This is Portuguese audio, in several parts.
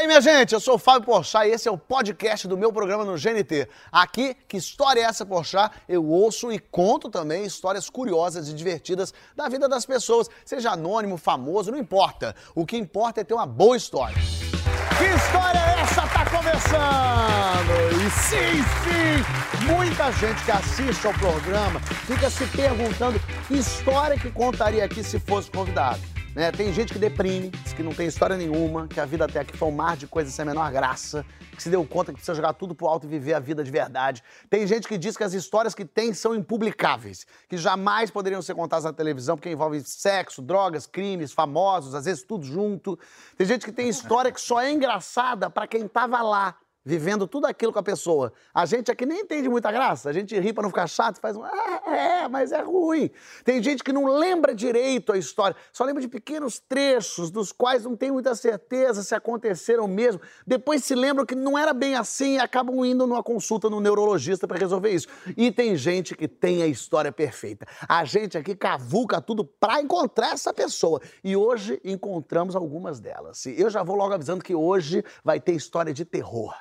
E aí, minha gente, eu sou o Fábio Porchat e esse é o podcast do meu programa no GNT. Aqui, que história é essa, Porchat? Eu ouço e conto também histórias curiosas e divertidas da vida das pessoas, seja anônimo, famoso, não importa. O que importa é ter uma boa história. Que história é essa? Tá começando! E sim, sim, muita gente que assiste ao programa fica se perguntando que história que contaria aqui se fosse convidado. Né? Tem gente que deprime, que não tem história nenhuma, que a vida até aqui foi um mar de coisas sem a menor graça, que se deu conta que precisa jogar tudo pro alto e viver a vida de verdade. Tem gente que diz que as histórias que tem são impublicáveis, que jamais poderiam ser contadas na televisão porque envolve sexo, drogas, crimes, famosos, às vezes tudo junto. Tem gente que tem história que só é engraçada para quem tava lá vivendo tudo aquilo com a pessoa. A gente aqui nem entende muita graça, a gente ri para não ficar chato, faz um, ah, é, mas é ruim. Tem gente que não lembra direito a história, só lembra de pequenos trechos dos quais não tem muita certeza se aconteceram mesmo. Depois se lembram que não era bem assim e acabam indo numa consulta no neurologista para resolver isso. E tem gente que tem a história perfeita. A gente aqui cavuca tudo para encontrar essa pessoa. E hoje encontramos algumas delas. Eu já vou logo avisando que hoje vai ter história de terror.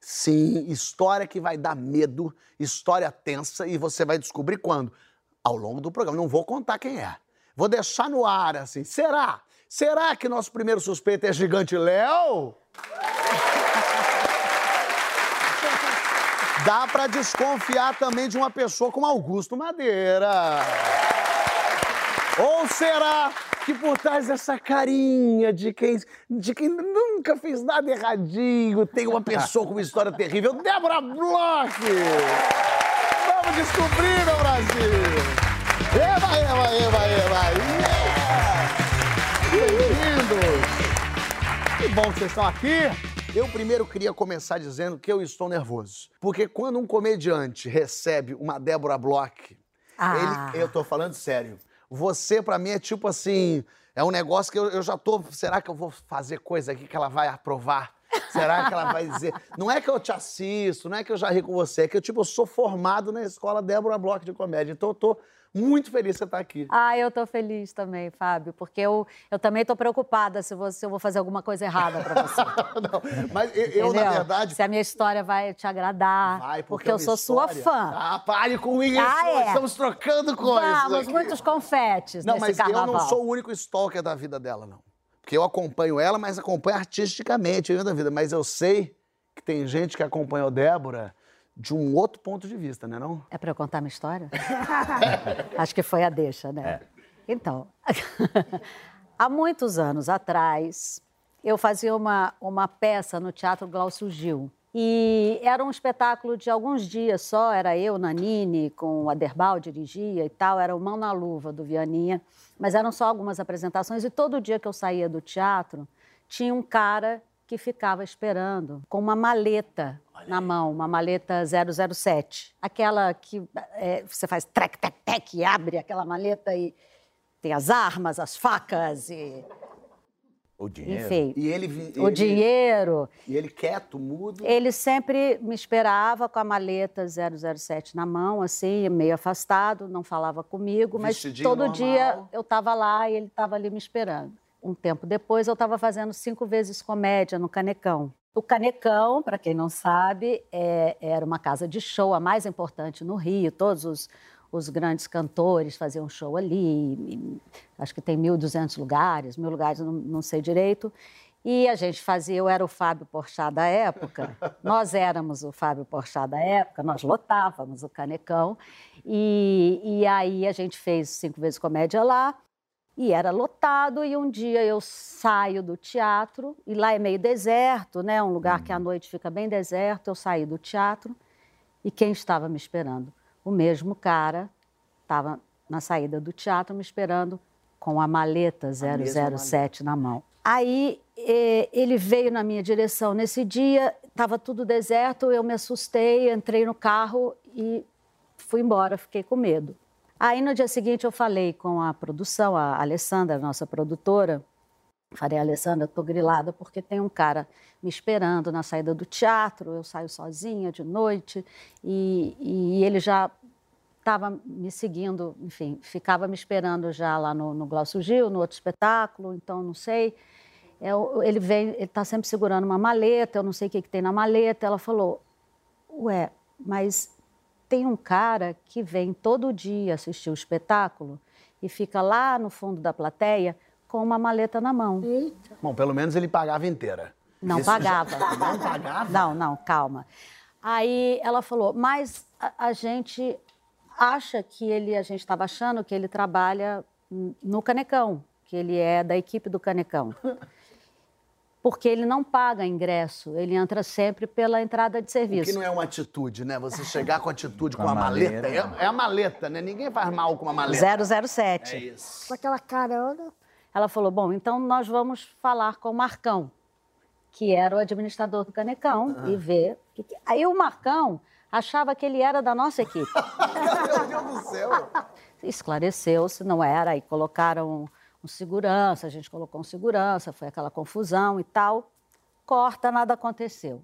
Sim, história que vai dar medo, história tensa e você vai descobrir quando? Ao longo do programa. Não vou contar quem é. Vou deixar no ar assim. Será? Será que nosso primeiro suspeito é Gigante Léo? Dá para desconfiar também de uma pessoa como Augusto Madeira. Ou será que por trás dessa carinha de quem, de quem nunca fez nada erradinho tem uma pessoa com uma história terrível? Débora Bloch! Vamos descobrir, meu Brasil! Eva, Eva, Eva, Eva! Yeah! Bem-vindos! Que bom que vocês estão aqui! Eu primeiro queria começar dizendo que eu estou nervoso. Porque quando um comediante recebe uma Débora Bloch, Ah. ele, eu tô falando sério. Você, pra mim, é tipo assim. É um negócio que eu, eu já tô. Será que eu vou fazer coisa aqui que ela vai aprovar? Será que ela vai dizer? Não é que eu te assisto, não é que eu já ri com você, é que eu, tipo, eu sou formado na escola Débora Bloch de comédia. Então eu tô muito feliz que você tá aqui. Ah, eu tô feliz também, Fábio, porque eu, eu também tô preocupada se, você, se eu vou fazer alguma coisa errada pra você. Não, mas eu, eu, na verdade. Se a minha história vai te agradar. Vai, porque é eu uma sou sua história. fã. Ah, pare com isso! Ah, é? Estamos trocando coisas. Vamos, aqui. muitos confetes Não, mas carnaval. eu não sou o único stalker da vida dela, não. Porque eu acompanho ela, mas acompanho artisticamente a da vida. Mas eu sei que tem gente que acompanhou Débora de um outro ponto de vista, né não? É pra eu contar minha história? Acho que foi a deixa, né? Então, há muitos anos atrás, eu fazia uma, uma peça no Teatro Glaucio Gil. E era um espetáculo de alguns dias só, era eu, Nanine, com o Aderbal, dirigia e tal, era o Mão na Luva, do Vianinha, mas eram só algumas apresentações e todo dia que eu saía do teatro, tinha um cara que ficava esperando com uma maleta na mão, uma maleta 007. Aquela que é, você faz trec, trec, trec, e abre aquela maleta e tem as armas, as facas e, O dinheiro. enfim, E ele, vi- o ele- dinheiro. E ele quieto, mudo. Ele sempre me esperava com a maleta 007 na mão, assim, meio afastado, não falava comigo, mas Vestidinho todo normal. dia eu estava lá e ele estava ali me esperando. Um tempo depois, eu estava fazendo cinco vezes comédia no Canecão. O Canecão, para quem não sabe, é- era uma casa de show, a mais importante no Rio. Todos os, os grandes cantores faziam show ali. acho que tem 1.200 lugares, mil lugares, não, não sei direito. E a gente fazia, eu era o Fábio Porchat da época, nós éramos o Fábio Porchat da época, nós lotávamos o Canecão. E, e aí a gente fez cinco vezes comédia lá. E era lotado, e um dia eu saio do teatro, e lá é meio deserto, né? Um lugar que à noite fica bem deserto. Eu saí do teatro, e quem estava me esperando? O mesmo cara estava na saída do teatro me esperando com a maleta mesma 007 na mão. Aí ele veio na minha direção. Nesse dia estava tudo deserto, eu me assustei, entrei no carro e fui embora, fiquei com medo. Aí no dia seguinte eu falei com a produção, a Alessandra, nossa produtora. Falei, Alessandra, estou grilada porque tem um cara me esperando na saída do teatro. Eu saio sozinha de noite e, e ele já estava me seguindo, enfim, ficava me esperando já lá no, no Glaucio Gil, no outro espetáculo, então não sei. é, ele vem, ele está sempre segurando uma maleta, eu não sei o que, que tem na maleta. Ela falou, ué, mas tem um cara que vem todo dia assistir o espetáculo e fica lá no fundo da plateia com uma maleta na mão. Eita. Bom, pelo menos ele pagava inteira. Não Esse pagava. Já... Não pagava? Não, não, calma. Aí ela falou, mas a, a gente acha que ele, a gente estava achando que ele trabalha no Canecão, que ele é da equipe do Canecão. Porque ele não paga ingresso, ele entra sempre pela entrada de serviço. O que não é uma atitude, né? Você chegar com atitude com, com a maleta. maleta. É, é, a maleta, né? Ninguém faz mal com uma maleta. 007. É isso. Com aquela carona. Ela falou: bom, então nós vamos falar com o Marcão, que era o administrador do Canecão, e ver. Aí o Marcão achava que ele era da nossa equipe. Meu Deus do céu! Esclareceu-se, não era, aí colocaram um segurança, a gente colocou um segurança, foi aquela confusão e tal. Corta, nada aconteceu.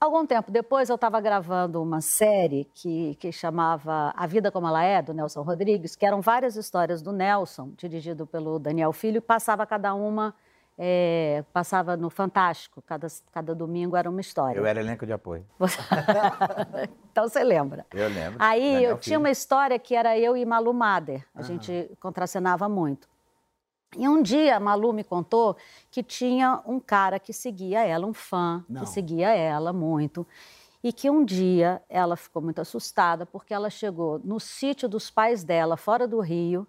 Algum tempo depois, eu estava gravando uma série que, que chamava A Vida Como Ela É, do Nelson Rodrigues, que eram várias histórias do Nelson, dirigido pelo Daniel Filho, passava cada uma é, passava no Fantástico, cada, cada domingo era uma história. Eu era elenco de apoio. então você lembra. Eu lembro. Aí eu tinha uma história que era eu e Malu Mader, a gente contracenava muito. E um dia a Malu me contou que tinha um cara que seguia ela, um fã Não. que seguia ela muito. E que um dia ela ficou muito assustada porque ela chegou no sítio dos pais dela, fora do Rio,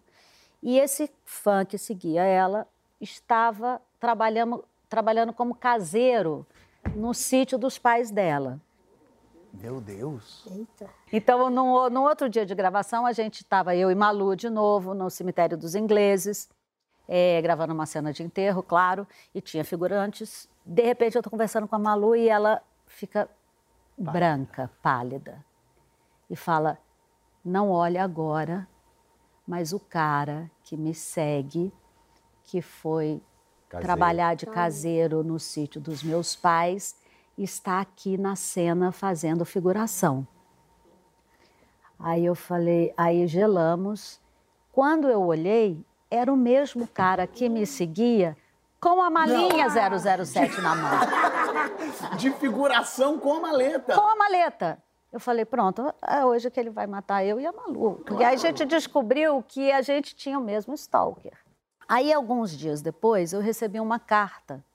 e esse fã que seguia ela estava trabalhando, trabalhando como caseiro no sítio dos pais dela. Meu Deus! Eita. Então, no, no outro dia de gravação, a gente estava, eu e Malu, de novo, no cemitério dos ingleses, é, gravando uma cena de enterro, claro, e tinha figurantes. De repente, eu estou conversando com a Malu e ela fica pálida. branca, pálida, e fala: Não olhe agora, mas o cara que me segue que foi caseiro. trabalhar de caseiro no sítio dos meus pais, está aqui na cena fazendo figuração. Aí eu falei, aí gelamos. Quando eu olhei, era o mesmo cara que me seguia com a malinha Não. 007 na mão. De figuração com a maleta. Com a maleta. Eu falei, pronto, é hoje que ele vai matar eu e a Malu. Claro. E aí a gente descobriu que a gente tinha o mesmo stalker. Aí, alguns dias depois, eu recebi uma carta.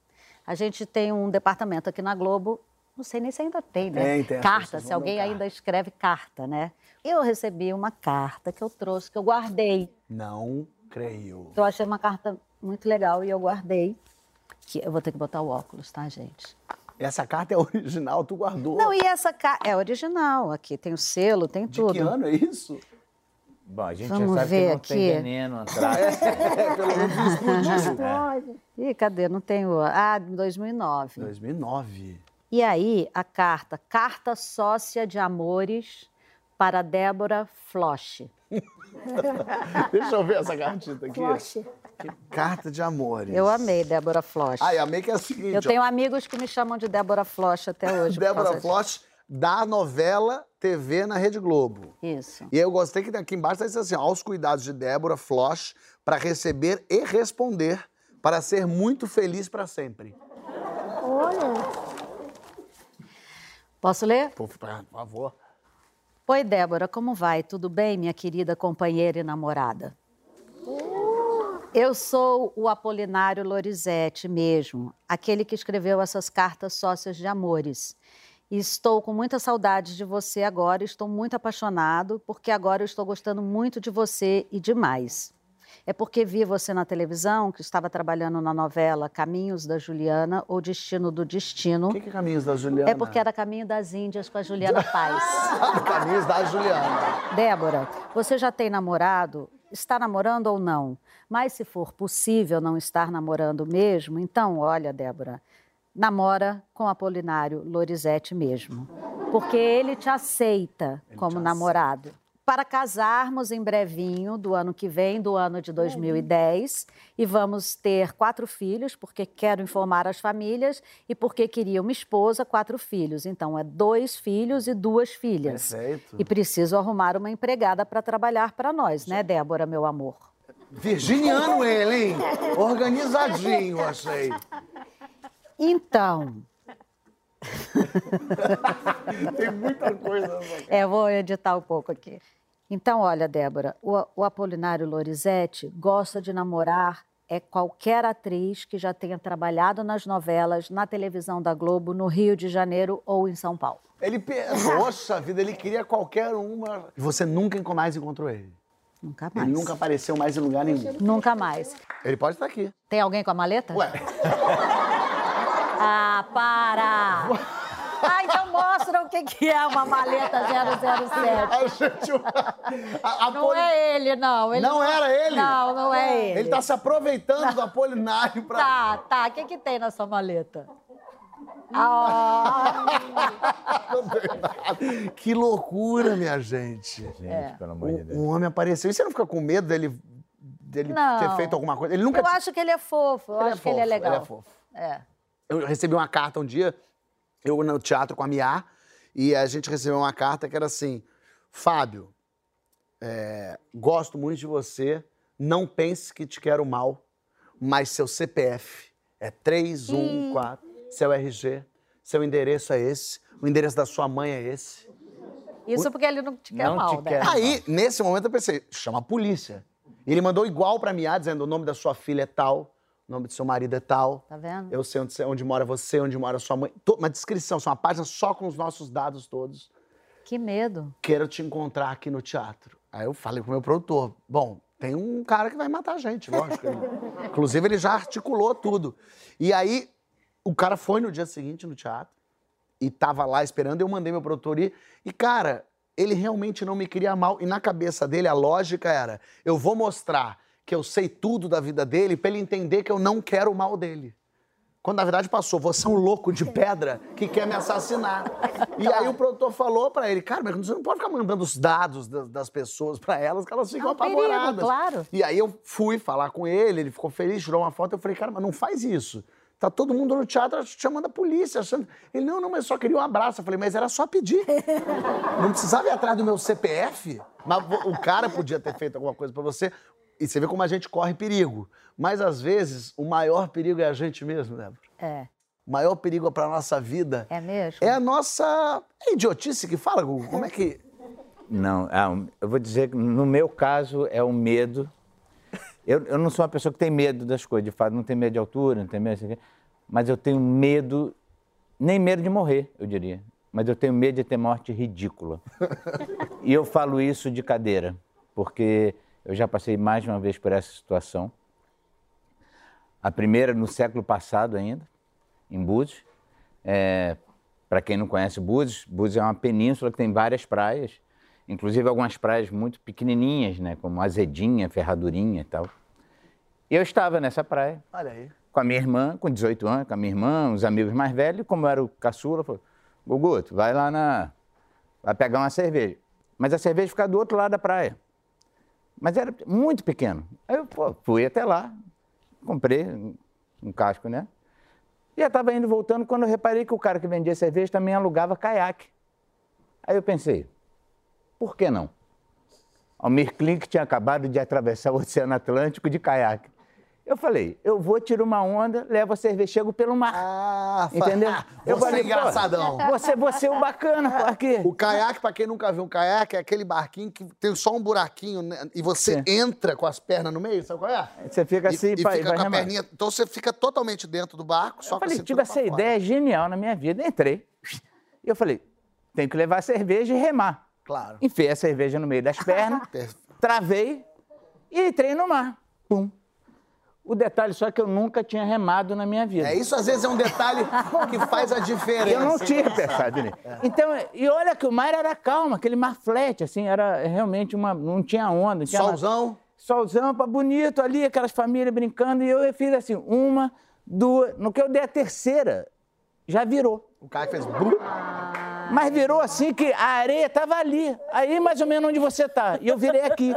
A gente tem um departamento aqui na Globo, não sei nem se ainda tem, né? Tem, tem. Carta, se alguém ainda escreve carta, né? Eu recebi uma carta que eu trouxe, que eu guardei. Não creio. Eu achei uma carta muito legal e eu guardei. Que eu vou ter que botar o óculos, tá, gente? Essa carta é original, tu guardou? Não, e essa carta é original. Aqui tem o selo, tem De tudo. Que ano é isso? Bom, a gente Vamos já sabe ver que não aqui. tem veneno atrás. é, pelo menos explodiu. É. Ih, cadê? Não tem o... Ah, 2009. 2009. E aí, a carta, Carta Sócia de Amores para Débora Floch. Deixa eu ver essa cartita aqui. Floche. Carta de amores. Eu amei Débora Floch. Ah, e amei que é o seguinte. Eu tenho amigos que me chamam de Débora Floch até hoje. Débora causa disso. Da novela TV na Rede Globo. Isso. E eu gostei que aqui embaixo está assim, aos cuidados de Débora Floch para receber e responder para ser muito feliz para sempre. Olha. Posso ler? Por favor. Oi, Débora, como vai? Tudo bem, minha querida companheira e namorada? Eu sou o Apolinário Lorizete mesmo, aquele que escreveu essas cartas sócias de amores. E estou com muita saudade de você agora, estou muito apaixonado, porque agora eu estou gostando muito de você e demais. É porque vi você na televisão, que estava trabalhando na novela Caminhos da Juliana ou Destino do Destino. O que, que é Caminhos da Juliana? É porque era Caminho das Índias com a Juliana Paz. Caminhos da Juliana. Débora, você já tem namorado? Está namorando ou não? Mas se for possível não estar namorando mesmo, então, olha, Débora, namora com Apolinário Lorizete mesmo. Porque ele te aceita Ele como te namorado. Para casarmos em brevinho do ano que vem, do ano de 2010, e vamos ter quatro filhos, porque quero informar as famílias e porque queria uma esposa, quatro filhos. Então, é dois filhos e duas filhas. Perfeito. E preciso arrumar uma empregada para trabalhar para nós, né, Débora, meu amor? Virginiano ele, hein? Organizadinho, achei. Então, Tem muita coisa. é, eu vou editar um pouco aqui. Então, olha, Débora, o, o Apolinário Lorizete gosta de namorar é qualquer atriz que já tenha trabalhado nas novelas, na televisão da Globo, no Rio de Janeiro ou em São Paulo. Ele, poxa vida, ele queria qualquer uma. E você nunca mais encontrou ele? Nunca mais. Ele nunca apareceu mais em lugar nenhum. Nunca mais. Ele pode estar aqui. Tem alguém com a maleta? Ué, Ah, para! Ah, então mostra o que que é uma maleta 007. a gente. A, a Não Poli- é ele, não. Ele Não era ele? Não, não é ele. Ele tá se aproveitando do Apolinário pra. Tá, tá. O que que tem na sua maleta? Ah, nada. Que loucura, minha gente. Gente, É. pelo amor de O, Deus. o homem apareceu. E você não fica com medo dele, dele Não. ter feito alguma coisa? Ele nunca. eu acho que ele é fofo. Eu Ele é acho que ele é fofo, legal. Ele é fofo. É. Eu recebi uma carta um dia, eu no teatro com a Mia, e a gente recebeu uma carta que era assim: Fábio, é, gosto muito de você, não pense que te quero mal, mas seu CPF é 314, seu RG, seu endereço é esse, o endereço da sua mãe é esse. Isso porque ele não te quer Não mal, te né? quer. Aí, nesse momento, eu pensei: chama a polícia. E ele mandou igual pra Mia, dizendo: o nome da sua filha é tal, o nome do seu marido é tal. Tá vendo? Eu sei onde, onde mora você, onde mora sua mãe. Uma descrição, só uma página só com os nossos dados todos. Que medo. Quero te encontrar aqui no teatro. Aí eu falei com o meu produtor: bom, tem um cara que vai matar a gente, lógico. Inclusive, ele já articulou tudo. E aí, o cara foi no dia seguinte no teatro e tava lá esperando. Eu mandei meu produtor ir. E, cara, ele realmente não me queria mal. E na cabeça dele, a lógica era: eu vou mostrar que eu sei tudo da vida dele pra ele entender que eu não quero o mal dele. Quando na verdade passou, você é um louco de pedra que quer me assassinar. E aí o produtor falou pra ele, cara, mas você não pode ficar mandando os dados das, das pessoas pra elas, que elas ficam É um perigo, apavoradas. claro. E aí eu fui falar com ele, ele ficou feliz, tirou uma foto, eu falei, cara, mas não faz isso. Tá todo mundo no teatro chamando a polícia, achando... Ele, não, não, mas só queria um abraço. Eu falei, mas era só pedir. Não precisava ir atrás do meu CPF. Mas o cara podia ter feito alguma coisa pra você. E você vê como a gente corre perigo. Mas, às vezes, o maior perigo é a gente mesmo, Débora. É. O maior perigo pra nossa vida É mesmo? é a nossa... É idiotice que fala, Gugu? Como é que... Não, ah, eu vou dizer que no meu caso é o medo. Eu, eu não sou uma pessoa que tem medo das coisas, de fato, não tenho medo de altura, não tenho medo de... Mas eu tenho medo, nem medo de morrer, eu diria. Mas eu tenho medo de ter morte ridícula. e eu falo isso de cadeira, porque eu já passei mais de uma vez por essa situação. A primeira no século passado ainda, em Búzios. É, Para quem não conhece Búzios, Búzios é uma península que tem várias praias, inclusive algumas praias muito pequenininhas, né, como Azedinha, Ferradurinha e tal. E eu estava nessa praia Olha aí. com a minha irmã, com 18 anos, com a minha irmã, os amigos mais velhos, como eu era o caçula, falou, Gugu, tu vai lá na... vai pegar uma cerveja. Mas a cerveja fica do outro lado da praia. Mas era muito pequeno. Aí eu pô, fui até lá, comprei um- casco, né? E eu estava indo voltando quando eu reparei que o cara que vendia cerveja também alugava caiaque. Aí eu pensei, por que não? Almir Klink tinha acabado de atravessar o Oceano Atlântico de caiaque. Eu falei, eu vou tirar uma onda, levo a cerveja, chego pelo mar. Ah, Entendeu? Você é pô, engraçadão. Você, você é o bacana, quê? O caiaque, pra quem nunca viu um caiaque, é aquele barquinho que tem só um buraquinho né, e você Sim. entra com as pernas no meio, sabe qual é? Você fica assim e, e fica com a perninha. Então você fica totalmente dentro do barco, só Eu com a falei, tive essa ideia genial na minha vida. Entrei. E eu falei, tenho que levar cerveja e remar. Claro. Enfiei a cerveja no meio das pernas, travei e entrei no mar. Pum. O detalhe só é que eu nunca tinha remado na minha vida. É, isso às vezes é um detalhe que faz a diferença. Eu não tinha pensado nisso. Então, e olha que o mar era calmo, aquele mar flat, assim, era realmente uma. Não tinha onda. Tinha. Solzão. Solzão, pá, bonito ali, aquelas famílias brincando. E eu fiz assim, uma, duas. No que eu dei a terceira, já virou. O caiaque fez... Mas virou assim que a areia tava ali. Aí mais ou menos onde você tá. E eu virei aqui.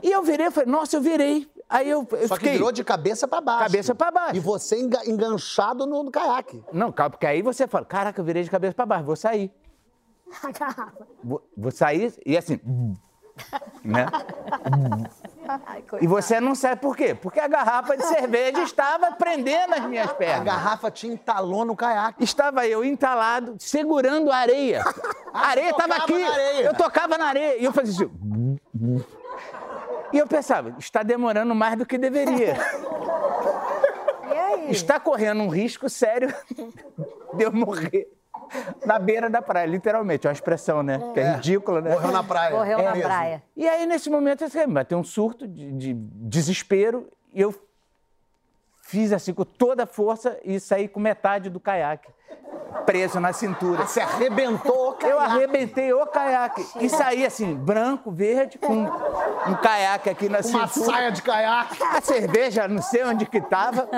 E eu virei, falei, nossa, eu virei. Aí eu, eu Só que fiquei. virou de cabeça pra baixo. Cabeça pra baixo. E você enga- enganchado no, no caiaque. Não, calma, porque aí você fala, caraca, eu virei de cabeça pra baixo, vou sair. Vou, vou sair e assim. né? Ai, E você não sabe por quê? Porque a garrafa de cerveja estava prendendo as minhas A pernas. garrafa te entalou no caiaque. Estava eu entalado, segurando a areia. A areia estava aqui. areia. Eu tocava na areia. E eu fazia assim. E eu pensava, está demorando mais do que deveria. E aí? Está correndo um risco sério de eu morrer na beira da praia, literalmente. É uma expressão, né? Que é ridícula, né? Morreu na praia. Morreu É na mesmo. praia. E aí, nesse momento, assim, me bateu um surto de, de desespero e eu fiz assim com toda a força e saí com metade do caiaque preso na cintura. Você arrebentou o Eu caiaque. arrebentei o caiaque e saí assim, branco, verde, com um caiaque aqui na Uma cintura. saia de caiaque. A cerveja, não sei onde que tava.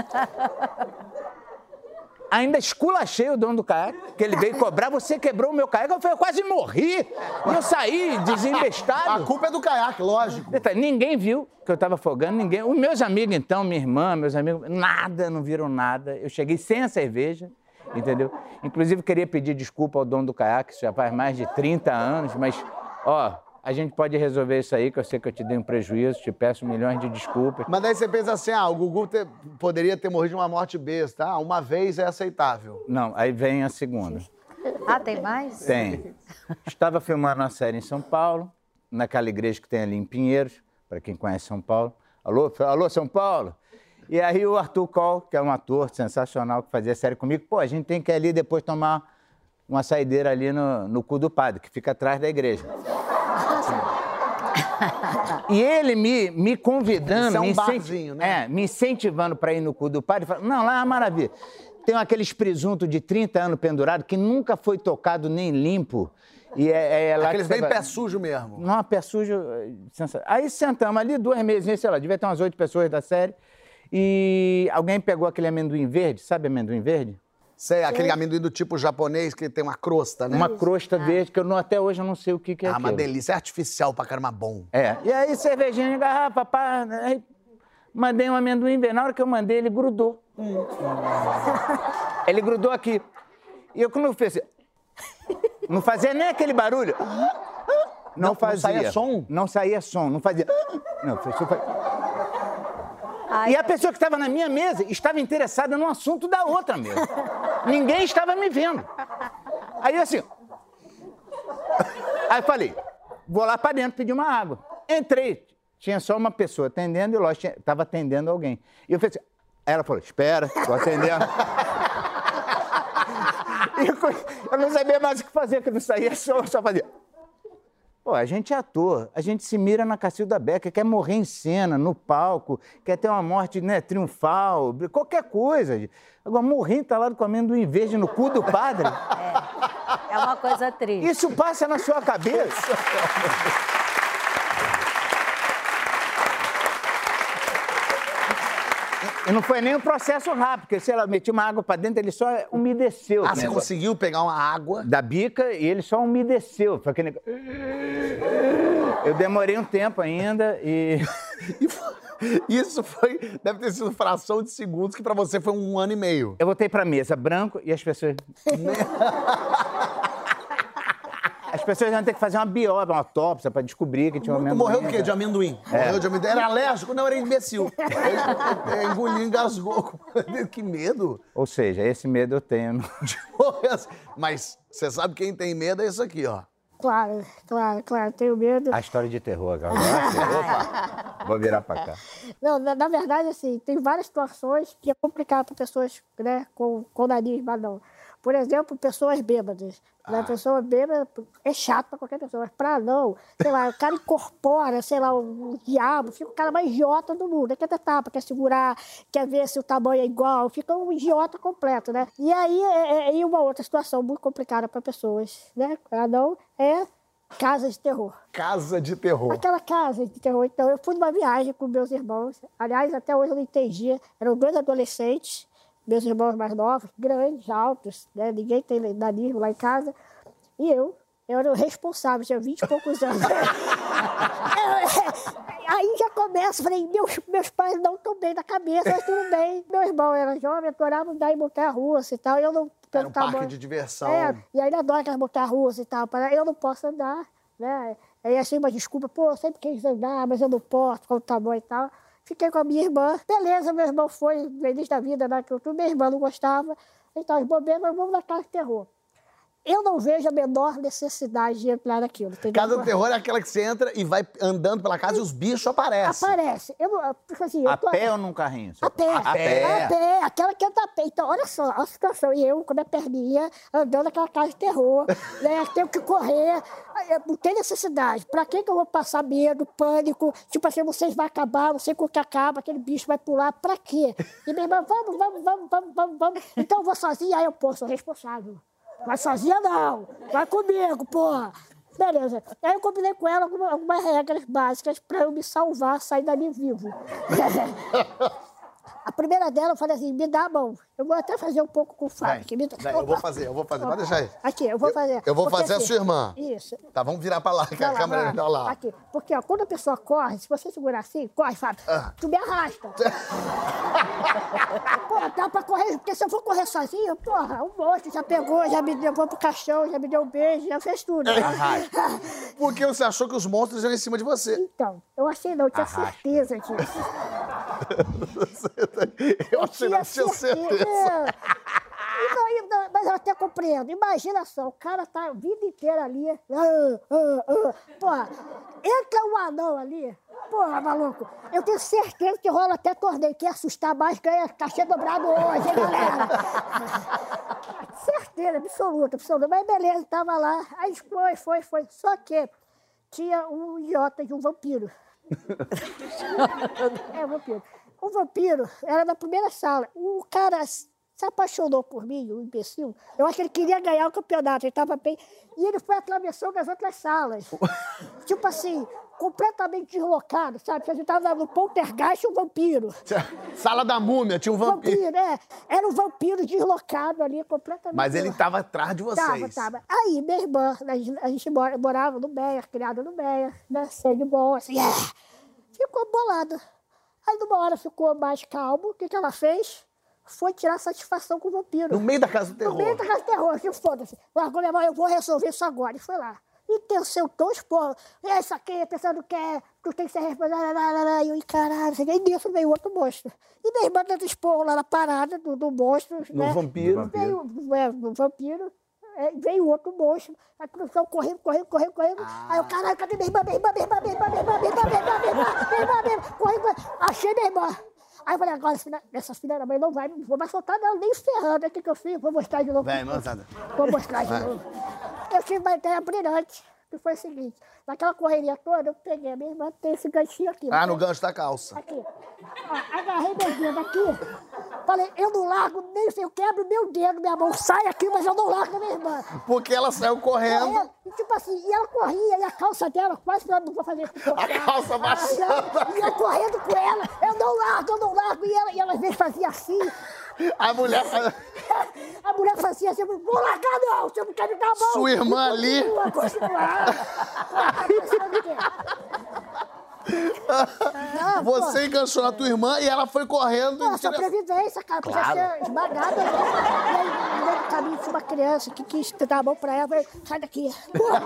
Ainda esculachei o dono do caiaque, que ele veio cobrar, você quebrou o meu caiaque. Eu falei, eu quase morri. E eu saí A desembestado. culpa é do caiaque, lógico. Ninguém viu que eu estava afogando, ninguém. Os meus amigos, então, minha irmã, meus amigos, nada, não viram nada. Eu cheguei sem a cerveja, entendeu? Inclusive, queria pedir desculpa ao dono do caiaque, isso já faz mais de 30 anos, mas, ó, a gente pode resolver isso aí, que eu sei que eu te dei um prejuízo, te peço milhões de desculpas. Mas daí você pensa assim, ah, o Gugu te- poderia ter morrido de uma morte besta. Ah, uma vez é aceitável. Não, aí vem a segunda. Ah, tem mais? Tem. Estava filmando uma série em São Paulo, naquela igreja que tem ali em Pinheiros, para quem conhece São Paulo. Alô, alô, São Paulo? E aí o Arthur Coll, que é um ator sensacional que fazia série comigo, pô, a gente tem que ir ali depois tomar uma saideira ali no, no cu do padre, que fica atrás da igreja. E ele me, me convidando, Isso é um me, barzinho, né? é, me incentivando para ir no cu do padre, falando, não, lá é uma maravilha. Tem aqueles presunto de 30 anos pendurado que nunca foi tocado nem limpo. E é, é lá Aqueles bem pé sujo mesmo. Não, pé sujo. eh, Aí sentamos ali, duas mesinhas, sei lá, devia ter umas oito pessoas da série. E alguém pegou aquele amendoim verde, sabe amendoim verde? Sei, aquele amendoim do tipo japonês que tem uma crosta, né? Uma crosta verde, que eu não- até hoje eu não sei o que, que é Ah, uma delícia. É artificial pra caramba bom. É. E aí, cervejinha em garrafa, pá. Aí mandei um amendoim verde. Na hora que eu mandei, ele grudou. Ele grudou aqui. E eu, quando eu fiz assim, Não fazia nem aquele barulho. Não, não fazia. saía som? Não saía som, não fazia. Não, foi só. Ai, E a pessoa que estava na minha mesa estava interessada no assunto da outra mesa. Ninguém estava me vendo. Aí assim. Aí eu falei, vou lá para dentro pedir uma água. Entrei, tinha só uma pessoa atendendo e o estava atendendo alguém. E eu falei assim, ela falou, espera, estou atendendo. Eu, eu não sabia mais o que fazer, que não saía eu só fazia. Pô, a gente é ator, a gente se mira na Cacilda Becker, quer morrer em cena, no palco, quer ter uma morte né, triunfal, qualquer coisa. Agora, morrer entalado com amendoim verde no cu do padre, é uma coisa triste. isso passa na sua cabeça. E não foi nem um processo rápido, porque, sei lá, eu meti uma água pra dentro, ele só umedeceu. Ah, você negócio. conseguiu pegar uma água? da bica e ele só umedeceu. Foi aquele... negócio- Eu demorei um tempo ainda e. Isso foi, deve ter sido fração de segundos, que pra você foi um ano e meio. Eu voltei pra mesa branco e as pessoas. As pessoas iam ter que fazer uma biópsia, uma autópsia pra descobrir que tinha um Tu amendoim. morreu do quê? De amendoim? Morreu de amendoim. Era alérgico? Não, era imbecil. Ele, ele engoliu, engasgou. que medo. Ou seja, esse medo eu tenho. de morrer. Mas você sabe quem tem medo é isso aqui, ó. Claro, claro, claro, tenho medo. A história de terror agora. Opa, vou virar pra cá. Não, na, na verdade, assim, tem várias situações que é complicado para pessoas né, com, com nariz badão. Por exemplo, pessoas bêbadas. Né? Pessoa bêbada é chato para qualquer pessoa, mas para não, sei lá, o cara incorpora, sei lá, o, diabo, fica o cara mais idiota do mundo. Quer tentar, quer segurar, quer ver se o tamanho é igual, fica um idiota completo, né? E aí, é, é- e uma outra situação muito complicada para pessoas, né? Para não, é casa de terror. Casa de terror. Aquela casa de terror. Então, eu fui numa viagem com meus irmãos. Aliás, até hoje eu não entendia. Eram dois adolescentes, meus irmãos mais novos, grandes, altos, né? Ninguém tem nanismo lá em casa. E eu, eu era o responsável, tinha 20 e poucos anos. Aí já começa, falei, meus, meus pais não estão bem da cabeça, mas tudo bem. Meu irmão era jovem, adorava dar em montanha-russa e tal. e Eu não, Era um parque tamanho- de diversão. É, e ainda adora aquelas montanhas russas e tal. para- Eu não posso andar, né? Aí achei uma desculpa, pô, eu sempre quis andar, mas eu não posso, com o tamanho e tal. Fiquei com a minha irmã. Beleza, meu irmão foi início da vida, né? Que eu, minha irmã não gostava. Então, os bobeiros, nós vamos na casa de terror. Eu não vejo a menor necessidade de entrar naquilo. Entendeu? Casa do Terror é aquela que você entra e vai andando pela casa e os bichos aparecem. Aparece. Eu, tipo assim, eu A tô- pé ou num carrinho? A pé. A pé. A pé. Aquela que entra a pé. Então, olha só a situação. E eu, com a minha perninha, andando naquela casa de terror, né? Tenho que correr. Aí, Não tem necessidade. Pra que que eu vou passar medo, pânico? Tipo assim, vocês vão acabar, não sei o que acaba, aquele bicho vai pular. Pra quê? E minha irmã, vamos, vamos, vamos, vamos, vamos, vamos. Então eu vou sozinha. Aí eu, pô, sou responsável. Vai sozinha não. Vai comigo, porra. Beleza. Aí eu combinei com ela alguma- algumas regras básicas pra eu me salvar, sair dali vivo. A primeira dela, eu falei assim, me dá a mão. Eu vou até fazer um pouco com o Fábio. dá- eu vou fazer, eu vou fazer. Pode deixar aí. Aqui, eu vou fazer. eu vou Porque fazer a assim- sua irmã. Isso. Tá, vamos virar pra lá, que a câmera vai tá lá. Aqui. Porque, ó, quando a pessoa corre, se você segurar assim, corre, Fábio, Ah. tu me arrasta. Pô, dá pra correr, porque se eu for correr sozinho, porra, um monstro já pegou, já me levou pro caixão, já me deu um beijo, já fez tudo. Porque você achou que os monstros iam em cima de você. Então, eu achei não, eu tinha Arrasta. certeza disso. Eu achei não tinha certeza. É. E e não, mas eu até compreendo. Imagina só, o cara tá a vida inteira ali. ah, ah, ah. Porra, entra um anão ali. Porra, maluco. Eu tenho certeza que rola até torneio. Quem assustar mais ganha cachê dobrado hoje, hein, galera? certeza, absoluta, absoluta. Mas beleza, tava lá. Aí foi, foi, foi. Só que tinha um idiota de um vampiro. É, vampiro. O vampiro era da primeira sala. O cara se apaixonou por mim, o imbecil. Eu acho que ele queria ganhar o campeonato, ele estava bem. E ele foi atravessou das outras salas. tipo assim, completamente deslocado, sabe? A gente estava no poltergeist e um vampiro. Sala da múmia, tinha um vampiro. Vampiro, é. Era um vampiro deslocado ali, completamente. Mas ele deslocado. tava atrás de vocês. Tava, tava. Aí, minha irmã, a gente, a gente mora- morava no Meia, criada no Meia, né? Sangue bom, assim, é. Ficou bolada. Aí, numa hora, ficou mais calmo. O que, que ela fez? Foi tirar satisfação com o vampiro. No meio da casa do terror. No meio da casa de terror, que foda-se. Largou minha mão, eu vou resolver isso agora. E foi lá. E tentou expor. Isso aqui, pensando que é, tu tem que ser responsável. E eu, "Ih, caralho, isso aqui." e nisso veio outro monstro. E minha irmã tenta expor lá na parada do, do monstro. No né? vampiro. Veio é, no vampiro. É, veio outro monstro. A produção correndo, correndo, correndo, correndo. Aí eu, caralho, cadê minha irmã, minha irmã, minha irmã, minha irmã, minha irmã, minha irmã, minha irmã, minha irmã, minha irmã, minha irmã, correndo, correndo. Achei minha irmã. Aí eu falei, agora essa filha- da mãe não vai, não vou mais soltar dela, nem ferrando. O que, que eu fiz? Vou mostrar de novo. Vem, moçada. Vou mostrar de novo. Eu tive uma ideia brilhante, que foi o seguinte. Naquela correria toda, eu peguei a minha irmã, tem esse ganchinho aqui. Ah, né? no gancho da calça. Aqui. Ó, agarrei meu dedo aqui. Falei, eu não largo nem se eu quebro meu dedo, minha mão sai aqui, mas eu não largo minha irmã. Porque ela saiu correndo. Correndo, e tipo assim, e ela corria, e a calça dela, quase que eu não vou fazer isso. A calça baixando. E eu correndo com ela, eu não largo, eu não largo. E ela, e ela às vezes fazia assim. A mulher. A mulher fazia assim, eu vou largar não, você não quer me dar a mão. Sua irmã E ali. Continua, continua. Não, pô. Você enganchou na tua irmã e ela foi correndo. Pô, direção- sobrevivência, cara. Podia Claro. ser esmagada. né? E aí, no meio do caminho, tinha uma criança que quis dar a mão pra ela. Falei, sai daqui. Eu,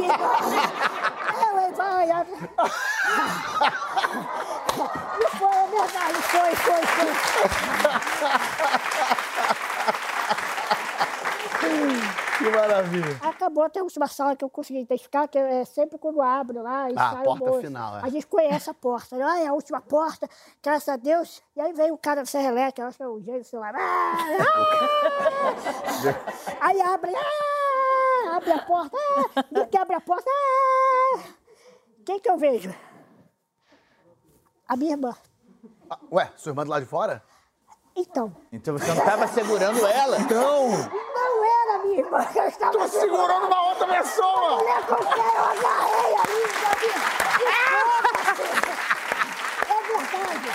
aí, vai. ela- E foi, é verdade. Foi, foi, foi. Que maravilha. Acabou, tem uma sala que eu consegui identificar, que é sempre quando abre lá e Ah, a sai porta o moço. final, é. A gente conhece a porta, né? Ah, é a última porta, graças a Deus. E aí veio o cara do Serra Elétrica, eu acho que é o gênio do celular. Ah, ah! aí abre, ah, abre a porta, ah, e que abre a porta. Ah! Quem que eu vejo? A minha irmã. Ah, Ué, sua irmã do lado de fora? Então, Então você não estava segurando ela? Não! Que eu estava Tô segurando uma outra pessoa! mulher com quem eu agarrei ali, sabe? É verdade.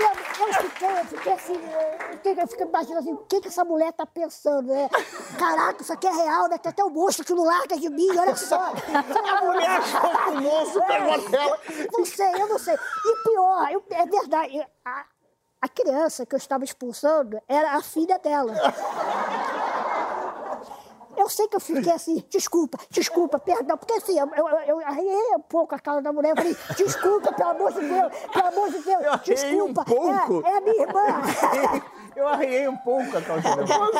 Eu, eu fiquei, eu fiquei assim, eu fiquei- eu fiquei imaginando assim, o que, que essa mulher tá pensando, né? Caraca, isso aqui é real, né? Tem até um monstro que não larga de mim, olha só. A mulher achou que o monstro pegou nela. Não sei, eu não sei. E pior, eu- é verdade, a, a criança que eu estava expulsando era a filha dela. Eu sei que eu fiquei assim, desculpa, desculpa, perdão, porque assim, eu, eu, eu arrei um pouco a cara da mulher, eu falei, desculpa, pelo amor de Deus, pelo amor de Deus, Eu arrei um desculpa, pouco. É, é a minha irmã. Eu arriei um pouco a calça dela.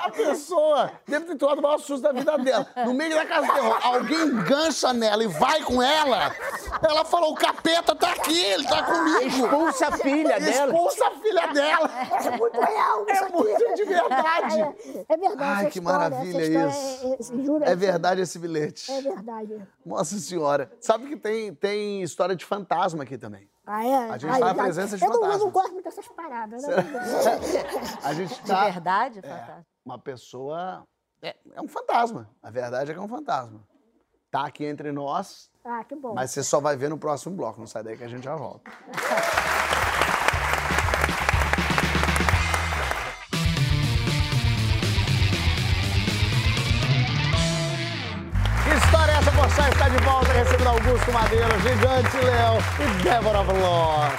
A pessoa deve ter tomado o maior susto da vida dela. No meio da casa de terror, alguém engancha nela e vai com ela. Ela falou: o capeta tá aqui, ele tá comigo. Expulsa a filha dela. Expulsa a filha dela. É muito real É muito de verdade. É, é verdade Ai, que história, maravilha essa história isso. É, é, juro, É verdade esse bilhete. É verdade. Nossa senhora. Sabe que tem, tem história de fantasma aqui também. Ah, é? A gente Ai, tá na presença de eu não, eu não gosto muito dessas paradas, né? A gente De tá. verdade, É, fantástico. uma pessoa. É, é um fantasma. A verdade é que é um fantasma. Tá aqui entre nós, ah, que bom. mas você só vai ver no próximo bloco. Não sai daí que a gente já volta. é? Você está de volta recebendo Augusto Madeira, Gigante Léo e Débora Bloch.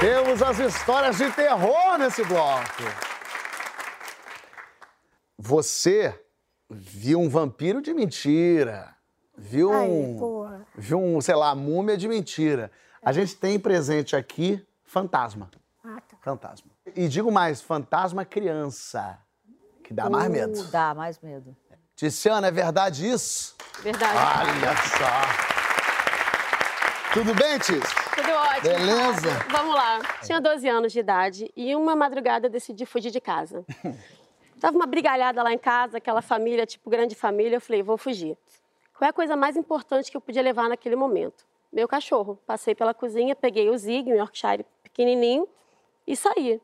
Temos as histórias de terror nesse bloco. Você viu um vampiro de mentira. Viu Ai, um. porra. Viu um, sei lá, múmia de mentira. A gente tem presente aqui fantasma. Ah, tá. Fantasma. E digo mais, fantasma criança. Que dá mais medo. Uh, Dá mais medo. Ticiana, é verdade isso? Verdade. Olha só. Tudo bem, Tis? Tudo ótimo. Beleza? Vamos lá. Tinha 12 anos de idade e uma madrugada decidi fugir de casa. Tava uma brigalhada lá em casa, aquela família, tipo grande família. Eu falei, vou fugir. Qual é a coisa mais importante que eu podia levar naquele momento? Meu cachorro. Passei pela cozinha, peguei o Zig, um Yorkshire pequenininho, e saí.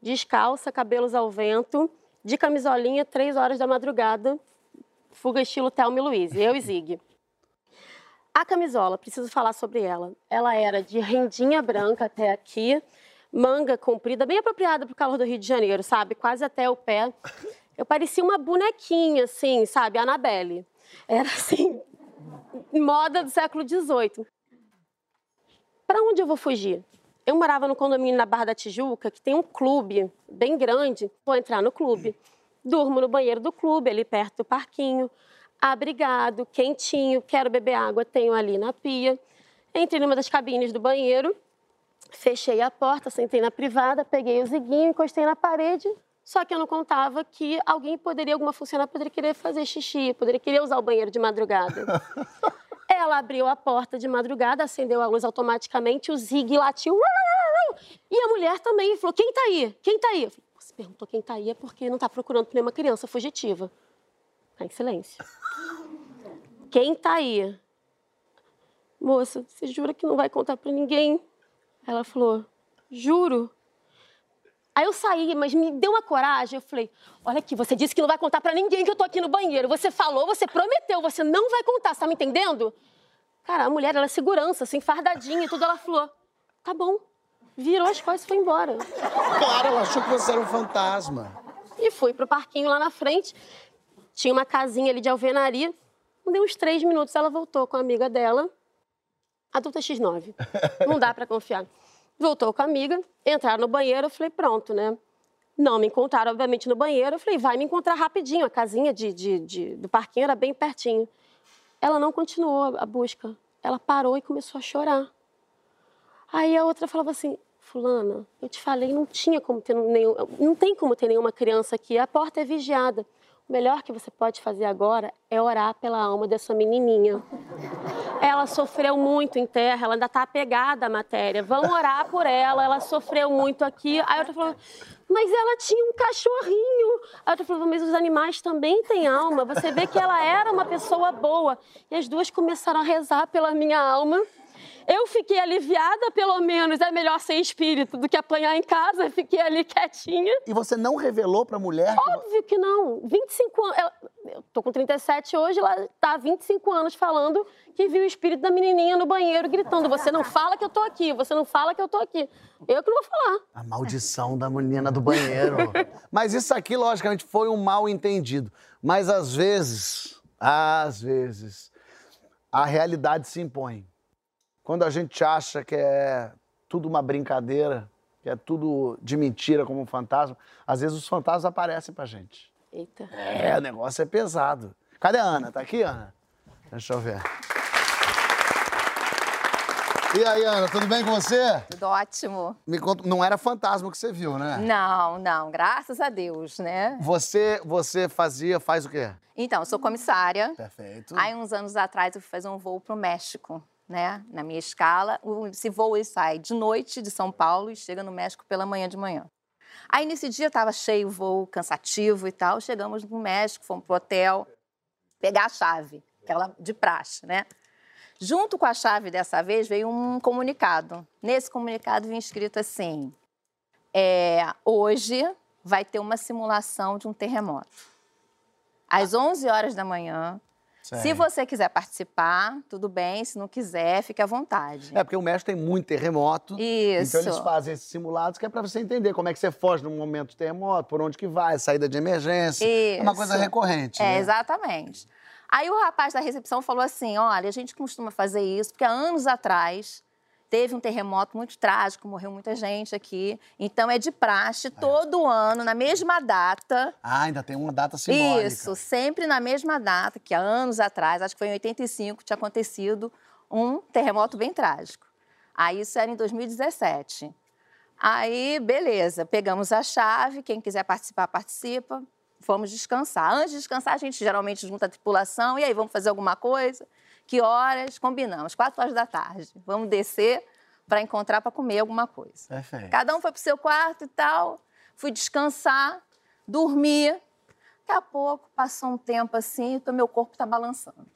Descalça, cabelos ao vento, de camisolinha, três horas da madrugada, fuga estilo Thelma e Louise, eu e Zig. A camisola, preciso falar sobre ela. Ela era de rendinha branca até aqui, manga comprida, bem apropriada para o calor do Rio de Janeiro, sabe? Quase até o pé. Eu parecia uma bonequinha, assim, sabe? Annabelle. Era assim, moda do século XVIII. Para onde eu vou fugir? Eu morava no condomínio na Barra da Tijuca, que tem um clube bem grande. Vou entrar no clube. Durmo no banheiro do clube, ali perto do parquinho. Abrigado, quentinho, quero beber água, tenho ali na pia. Entrei numa das cabines do banheiro, fechei a porta, sentei na privada, peguei o ziguinho, encostei na parede. Só que eu não contava que alguém poderia, alguma funcionária poderia querer fazer xixi, poderia querer usar o banheiro de madrugada. Ela abriu a porta de madrugada, acendeu a luz automaticamente, o Zig latiu. E a mulher também falou: Quem tá aí? Quem tá aí? Eu falei, perguntou quem tá aí é porque não tá procurando por nenhuma criança fugitiva. Tá em silêncio. Quem tá aí? Moça, você jura que não vai contar pra ninguém? Ela falou: Juro. Aí eu saí, mas me deu uma coragem. Eu falei: Olha aqui, você disse que não vai contar pra ninguém que eu tô aqui no banheiro. Você falou, você prometeu, você não vai contar, você tá me entendendo? Cara, a mulher, ela é segurança, assim, fardadinha e tudo. Ela falou: Tá bom. Virou as costas e foi embora. Claro, ela achou que você era um fantasma. E fui pro parquinho lá na frente. Tinha uma casinha ali de alvenaria. Não deu uns três minutos, ela voltou com a amiga dela, adulta X9. Não dá pra confiar. Voltou com a amiga, entraram no banheiro, eu falei, pronto, né? Não me encontraram, obviamente, no banheiro. Eu falei, vai me encontrar rapidinho. A casinha de, de- de- do parquinho era bem pertinho. Ela não continuou a busca. Ela parou e começou a chorar. Aí a outra falava assim, fulana, eu te falei, não tinha como ter nenhum, não tem como ter nenhuma criança aqui, a porta é vigiada. O melhor que você pode fazer agora é orar pela alma dessa menininha. Ela sofreu muito em terra, ela ainda está apegada à matéria. Vamos orar por ela, ela sofreu muito aqui. Aí a outra falou, mas ela tinha um cachorrinho. Aí a outra falou, mas os animais também têm alma. Você vê que ela era uma pessoa boa. E as duas começaram a rezar pela minha alma. Eu fiquei aliviada, pelo menos. É melhor ser espírito do que apanhar em casa. Fiquei ali quietinha. E você não revelou pra mulher. Óbvio que não. 25 anos. ela- Eu tô com 37 hoje, ela tá há 25 anos falando que viu o espírito da menininha no banheiro gritando: Você não fala que eu tô aqui, você não fala que eu tô aqui. Eu que não vou falar. A maldição da menina do banheiro. Mas isso aqui, logicamente, foi um mal entendido. Mas às vezes, às vezes, a realidade se impõe. Quando a gente acha que é tudo uma brincadeira, que é tudo de mentira como um fantasma, às vezes os fantasmas aparecem pra gente. Eita. É, o negócio é pesado. Cadê a Ana? Tá aqui, Ana? Deixa eu ver. E aí, Ana, tudo bem com você? Tudo ótimo. Me conta, não era fantasma que você viu, né? Não, não, graças a Deus, né? Você, você fazia, faz o quê? Então, eu sou comissária. Perfeito. Aí, uns anos atrás, eu fui fazer um voo para o México, né? Na minha escala. Esse voo sai de noite de São Paulo e chega no México pela manhã de manhã. Aí, nesse dia, estava cheio o voo, cansativo e tal. Chegamos no México, fomos pro hotel pegar a chave, aquela de praxe, né? Junto com a chave dessa vez veio um comunicado. Nesse comunicado vinha escrito assim: é, hoje vai ter uma simulação de um terremoto. Às 11 horas da manhã. Se Sei. você quiser participar, tudo bem. Se não quiser, fique à vontade. É porque o México tem muito terremoto. Isso. Então eles fazem esses simulados que é pra você entender como é que você foge num momento de terremoto, por onde que vai, saída de emergência. É uma coisa Isso. recorrente. É, né? exatamente. Aí o rapaz da recepção falou assim: olha, a gente costuma fazer isso, porque há anos atrás teve um terremoto muito trágico, morreu muita gente aqui. Então é de praxe, todo ano, na mesma data. Ah, ainda tem uma data simbólica. Isso, sempre na mesma data, que há anos atrás, acho que foi em 85, tinha acontecido um terremoto bem trágico. Aí isso era em 2017. Aí, beleza, pegamos a chave, quem quiser participar, participa. Fomos descansar. Antes de descansar, a gente geralmente junta a tripulação. E aí, vamos fazer alguma coisa? Que horas? Combinamos. Quatro horas da tarde. Vamos descer para encontrar para comer alguma coisa. Perfeito. Cada um foi pro seu quarto e tal. Fui descansar, dormir. Daqui a pouco passou um tempo assim, então meu corpo está balançando.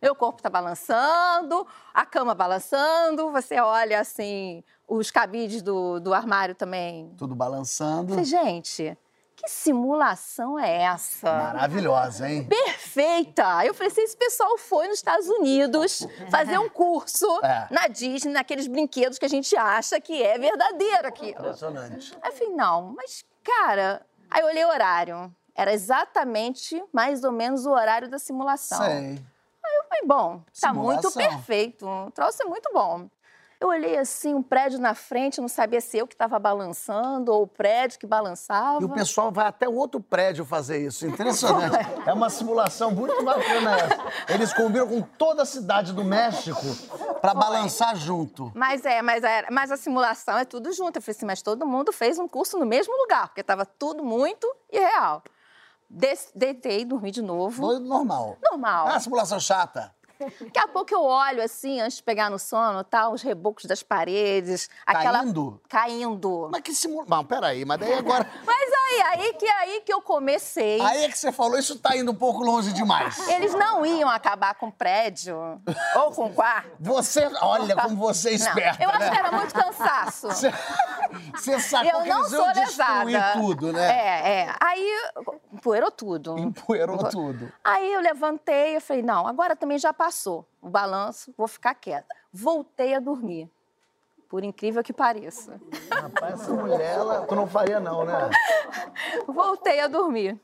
Meu corpo está balançando, a cama balançando, você olha assim, os cabides do, do armário também. Tudo balançando. Falei, gente, que simulação é essa? Maravilhosa, hein? Perfeita! Eu falei assim, esse pessoal foi nos Estados Unidos fazer um curso É. na Disney, naqueles brinquedos que a gente acha que é verdadeiro aquilo. Impressionante. Aí eu falei, não, mas, cara. Aí eu olhei o horário. Era exatamente mais ou menos o horário da simulação. Sei. Eu falei, bom, tá muito Simulação. perfeito. O troço é muito bom. Eu olhei assim, um prédio na frente, não sabia se eu que estava balançando ou o prédio que balançava. E o pessoal vai até o outro prédio fazer isso. Impressionante. É uma simulação muito bacana essa. Eles combinam com toda a cidade do México pra balançar junto. Mas é, mas, era, mas a simulação é tudo junto. Eu falei assim, mas todo mundo fez um curso no mesmo lugar, porque estava tudo muito irreal. Deitei, dormi de novo. Doido normal. Normal. Ah, simulação chata. Daqui a pouco eu olho assim, antes de pegar no sono, tá, os rebocos das paredes. Aquela... Caindo? Caindo. Mas que simulação. Não, peraí, mas daí agora. Mas aí, aí que, aí que eu comecei. Aí é que você falou, isso tá indo um pouco longe demais. Eles não iam acabar com o prédio ou com o quarto. Você, olha como você é Não, esperta, eu acho né? que era muito cansaço. Você, você sacou Eu que não iam sou lesada. tudo, né? É, é. Aí empoeirou tudo. Empoeirou tudo. Aí eu levantei e falei, não, agora também já passou o balanço, vou ficar quieta. Voltei a dormir. Por incrível que pareça. Rapaz, essa mulher, ela, tu não faria não, né? Voltei a dormir.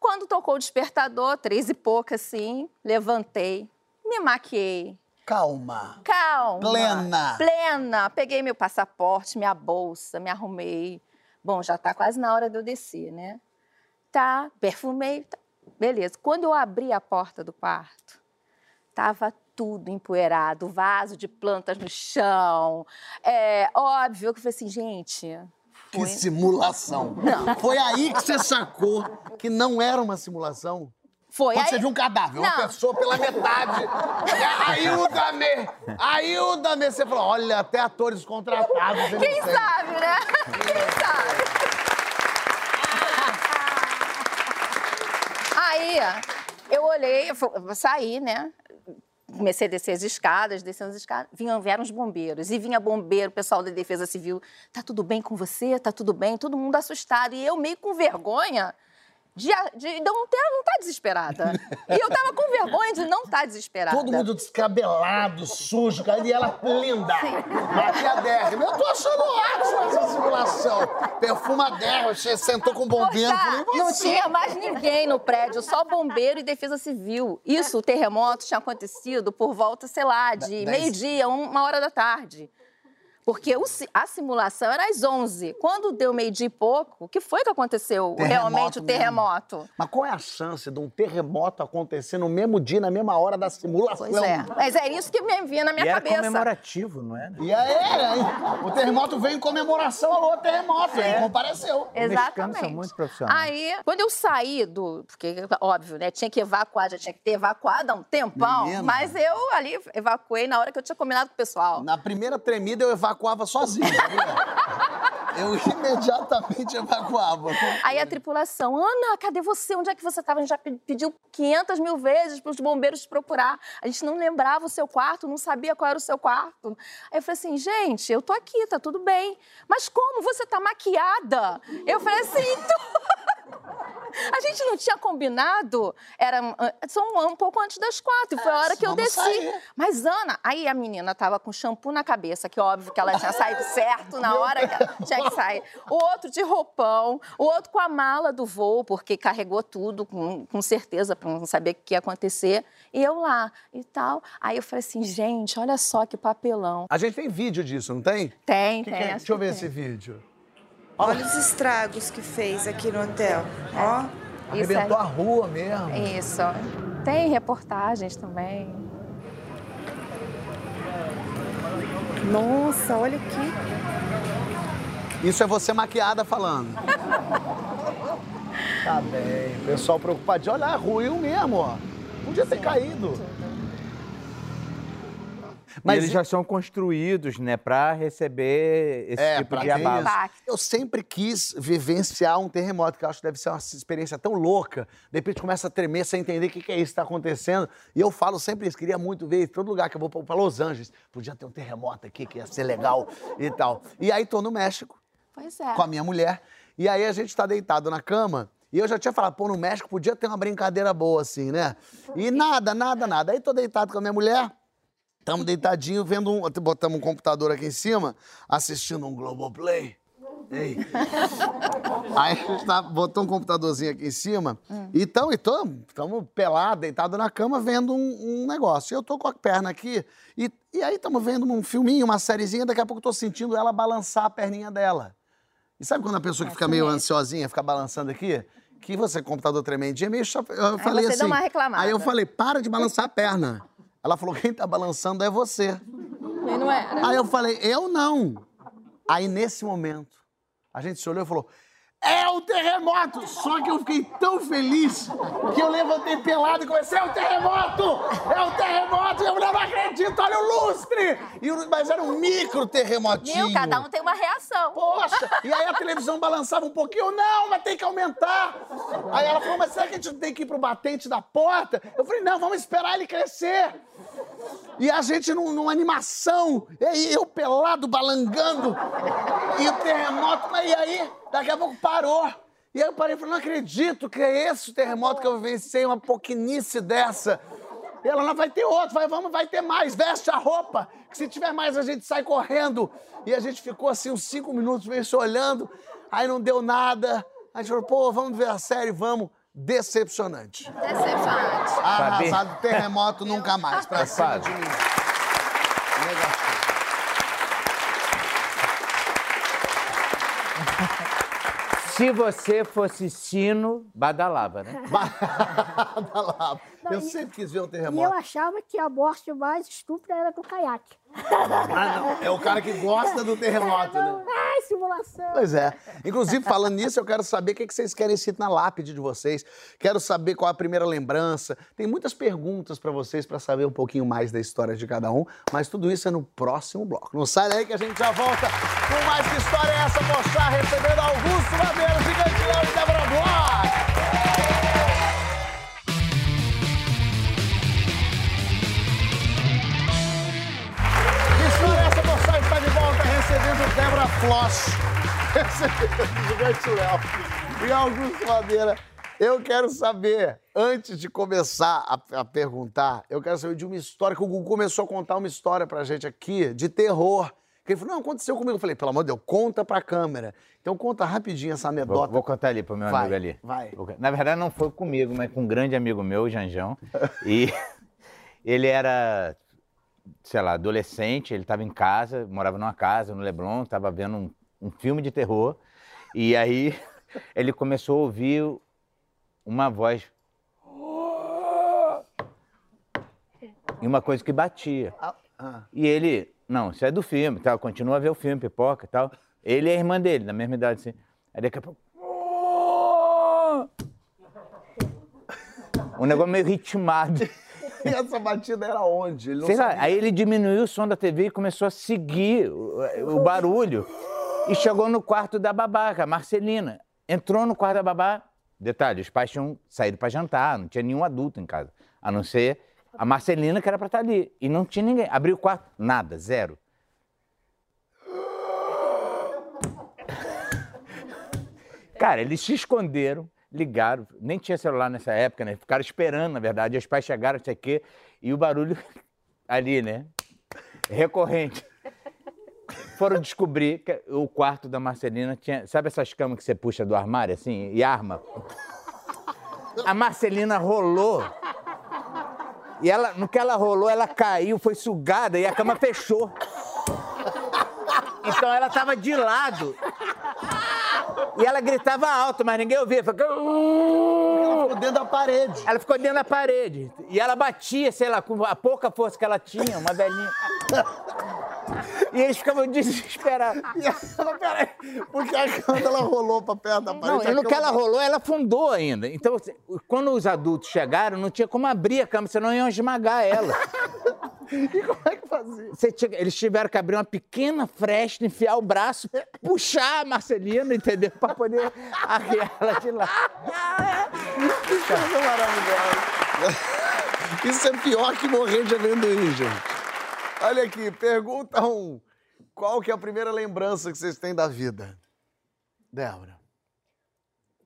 Quando tocou o despertador, três e pouca assim, levantei, me maquiei. Calma. Calma. Plena. Plena. Peguei meu passaporte, minha bolsa, me arrumei. Bom, já tá quase na hora de eu descer, né? Tá, perfumei. Tá. Beleza. Quando eu abri a porta do quarto, tava tudo empoeirado, vaso de plantas no chão. É óbvio que eu falei assim, gente. Que foi- simulação. Foi aí que você sacou que não era uma simulação? Foi Quando aí- você viu um cadáver, uma Não. pessoa pela metade. Ajuda-me! Ajuda-me! Você falou, olha, até atores contratados. Quem sabe, né? Quem sabe? Aí, eu olhei, eu saí, né? Comecei a descer as escadas, descendo as escadas. Vinham, vieram os bombeiros. E vinha bombeiro, pessoal da Defesa Civil. Tá tudo bem com você? Tá tudo bem? Todo mundo assustado. E eu meio com vergonha de, de não ter, não tá desesperada. E eu tava com vergonha de não estar desesperada. Todo mundo descabelado, sujo, cara, e ela linda. Maquiadérrima. Eu tô achando ótima essa simulação. Perfumadérrima, você sentou com o bombeiro. Poxa, falei, não tinha mais ninguém no prédio, só bombeiro e defesa civil. Isso, o terremoto tinha acontecido por volta, sei lá, de meio-dia, uma hora da tarde. Porque a simulação era às 11. Quando deu meio-dia e pouco, o que foi que aconteceu Terremoto realmente o mesmo. terremoto? Mas qual é a chance de um terremoto acontecer no mesmo dia, na mesma hora da simulação? Pois é. Mas é isso que me vinha na minha e era cabeça. comemorativo, não era? E aí, era, hein? O terremoto veio em comemoração ao outro terremoto, ele compareceu. Exatamente. são muito profissionais. Aí, quando eu saí do. Porque, óbvio, né? Tinha que evacuar, já tinha que ter evacuado há um tempão. Menina. Mas eu ali evacuei na hora que eu tinha combinado com o pessoal. Na primeira tremida eu evacuava sozinho, sabia? Eu imediatamente evacuava. Aí a tripulação, Ana, cadê você? Onde é que você estava? A gente já pe- pediu 500 mil vezes para os bombeiros te procurar. A gente não lembrava o seu quarto, não sabia qual era o seu quarto. Aí eu falei assim, gente, eu tô aqui, tá tudo bem. Mas como? Você tá maquiada? Eu falei assim, então... A gente não tinha combinado, era ah, são um, um pouco antes das quatro, foi a hora que eu vamos desci. sair. Mas, Ana, aí a menina tava com shampoo na cabeça, que óbvio que ela tinha saído certo na hora que ela tinha que sair. O outro de roupão, o outro com a mala do voo, porque carregou tudo, com, com certeza, para não saber o que ia acontecer. E eu lá e tal. Aí eu falei assim, gente, olha só que papelão. A gente tem vídeo disso, não tem? Tem, Que tem. que é? Deixa eu ver tem. esse vídeo. Olha os estragos que fez aqui no hotel. Ó. Arrebentou é- a rua mesmo. Isso. Tem reportagens também. Nossa, olha aqui. Isso é você maquiada falando. tá bem. Pessoal preocupado. Olha, ruiu mesmo, ó. Podia ter caído. Mas eles já são construídos, né, para receber esse É, tipo de abalo. Eu sempre quis vivenciar um terremoto, que eu acho que deve ser uma experiência tão louca. De repente começa a tremer sem entender o que que é isso que está acontecendo. E eu falo sempre isso, queria muito ver, em todo lugar que eu vou para Los Angeles, podia ter um terremoto aqui, que ia ser legal e tal. E aí tô no México, Pois é. com a minha mulher. E aí a gente tá deitado na cama. E eu já tinha falado, pô, no México podia ter uma brincadeira boa assim, né? E nada, nada, nada. Aí tô deitado com a minha mulher, tamo deitadinho, vendo um. Botamos um computador aqui em cima, assistindo um Globoplay. Ei. Aí a gente tá, botou um computadorzinho aqui em cima e tamo, e tamo, tamo pelado, deitado na cama, vendo um, um negócio. E eu tô com a perna aqui e, e aí tamo vendo um filminho, uma sériezinha, daqui a pouco eu tô sentindo ela balançar a perninha dela. E sabe quando a pessoa que fica meio ansiosinha, fica balançando aqui? Que você, computador tremendinho, é meio. Eu falei você assim. deu uma reclamada. Aí eu falei, para de balançar a perna. Ela falou, quem tá balançando é você. E não era. Aí eu falei, eu não. Aí nesse momento, a gente se olhou e falou, é o terremoto! Só que eu fiquei tão feliz que eu levantei pelado e comecei, é o terremoto! É o terremoto! E eu não acredito, olha o lustre! E mas era um micro terremotinho. Viu? Cada um tem uma reação. Poxa! E aí a televisão balançava um pouquinho. Não, mas tem que aumentar. Aí ela falou, mas será que a gente não tem que ir pro batente da porta? Eu falei, não, vamos esperar ele crescer. E a gente num- numa animação, e eu pelado, balangando, e o terremoto, mas e aí, daqui a pouco parou. E aí eu parei e falei, não acredito que é esse o terremoto que eu vivenciei, uma pouquinice dessa. E ela, não, vai ter outro, vai, vamos, vai ter mais, veste a roupa, que se tiver mais a gente sai correndo. E a gente ficou assim uns cinco minutos meio se olhando, aí não deu nada. A gente falou, pô, vamos ver a série, vamos. Decepcionante. Decepcionante. Arrasado, terremoto nunca mais, pra cima Fábio. de mim. Negativo. Se você fosse sino, badalava, né? Badalava. Eu e- sempre quis ver um E eu terremoto. achava que a morte mais estúpida era do caiaque. Ah, não. É o cara que gosta do terremoto, né? Ai, simulação. Pois é. Inclusive, falando nisso, eu quero saber o que que vocês querem escrito na lápide de vocês. Quero saber qual a primeira lembrança. Tem muitas perguntas pra vocês pra saber um pouquinho mais da história de cada um, mas tudo isso é no próximo bloco. Não sai daí que a gente já volta com mais que história é essa, mostrar recebendo Augusto Madeira, Gigante Leão e Débora Bloch. Está de volta recebendo Débora Floss. Recebendo Gigante Léo e Augusto Madeira. Eu quero saber, antes de começar a, a perguntar, eu quero saber de uma história que o Gugu começou a contar uma história pra gente aqui de terror. Ele falou, não, aconteceu comigo. Eu falei, pelo amor de Deus, conta pra câmera. Então conta rapidinho essa Vou, anedota. vou contar ali pro meu Vai, amigo ali. vai. Vou Na verdade, não foi comigo, mas com um grande amigo meu, o Janjão. e ele era sei lá, adolescente, ele estava em casa, morava numa casa no Leblon, estava vendo um, um filme de terror, e aí ele começou a ouvir uma voz. E uma coisa que batia. Ah, ah. E ele, não, isso é do filme, tal, continua a ver o filme, pipoca e tal. Ele e a irmã dele, da mesma idade assim. Aí daqui a pouco. Um negócio meio ritmado. E essa batida era onde? Ele Sei lá, sabia. aí ele diminuiu o som da TV e começou a seguir o, o barulho. E chegou no quarto da babá, a Marcelina. Entrou no quarto da babá. Detalhe, os pais tinham saído para jantar, não tinha nenhum adulto em casa. A não ser a Marcelina, que era para estar ali. E não tinha ninguém. Abriu o quarto, nada, zero. Cara, eles se esconderam, ligaram, nem tinha celular nessa época, né? Ficaram esperando, na verdade. Os pais chegaram, não sei o quê, e o barulho ali, né? Recorrente. Foram descobrir que o quarto da Marcelina tinha. Sabe essas camas que você puxa do armário, assim, e arma? A Marcelina rolou. E ela, no que ela rolou, ela caiu, foi sugada e a cama fechou. Então ela tava de lado. E ela gritava alto, mas ninguém ouvia. Ficava... Ela ficou dentro da parede. Ela ficou dentro da parede. E ela batia, sei lá, com a pouca força que ela tinha, uma velhinha. E eles ficavam desesperados. E ela, peraí, porque a cama ela rolou pra perto da Não, parede. a no que ela rolou, ela afundou ainda. Então, assim, quando os adultos chegaram, não tinha como abrir a cama, senão iam esmagar ela. E como é que fazia? Você tinha- eles tiveram que abrir uma pequena fresta, enfiar o braço, puxar a Marcelina, entendeu? Pra poder arriar ela de lá. Coisa maravilhosa. Isso é pior que morrer de amendoim, gente. Olha aqui, pergunta um. Qual que é a primeira lembrança que vocês têm da vida? Débora.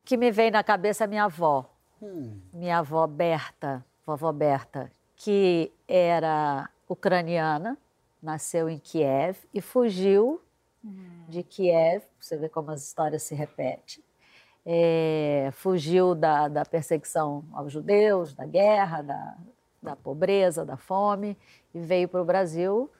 que me vem na cabeça é minha avó. Hum. Minha avó Berta, vovó Berta, que era ucraniana, nasceu em Kiev e fugiu de Kiev, você vê como as histórias se repetem. É, fugiu da, da perseguição aos judeus, da guerra, da, da pobreza, da fome, e veio para o Brasil.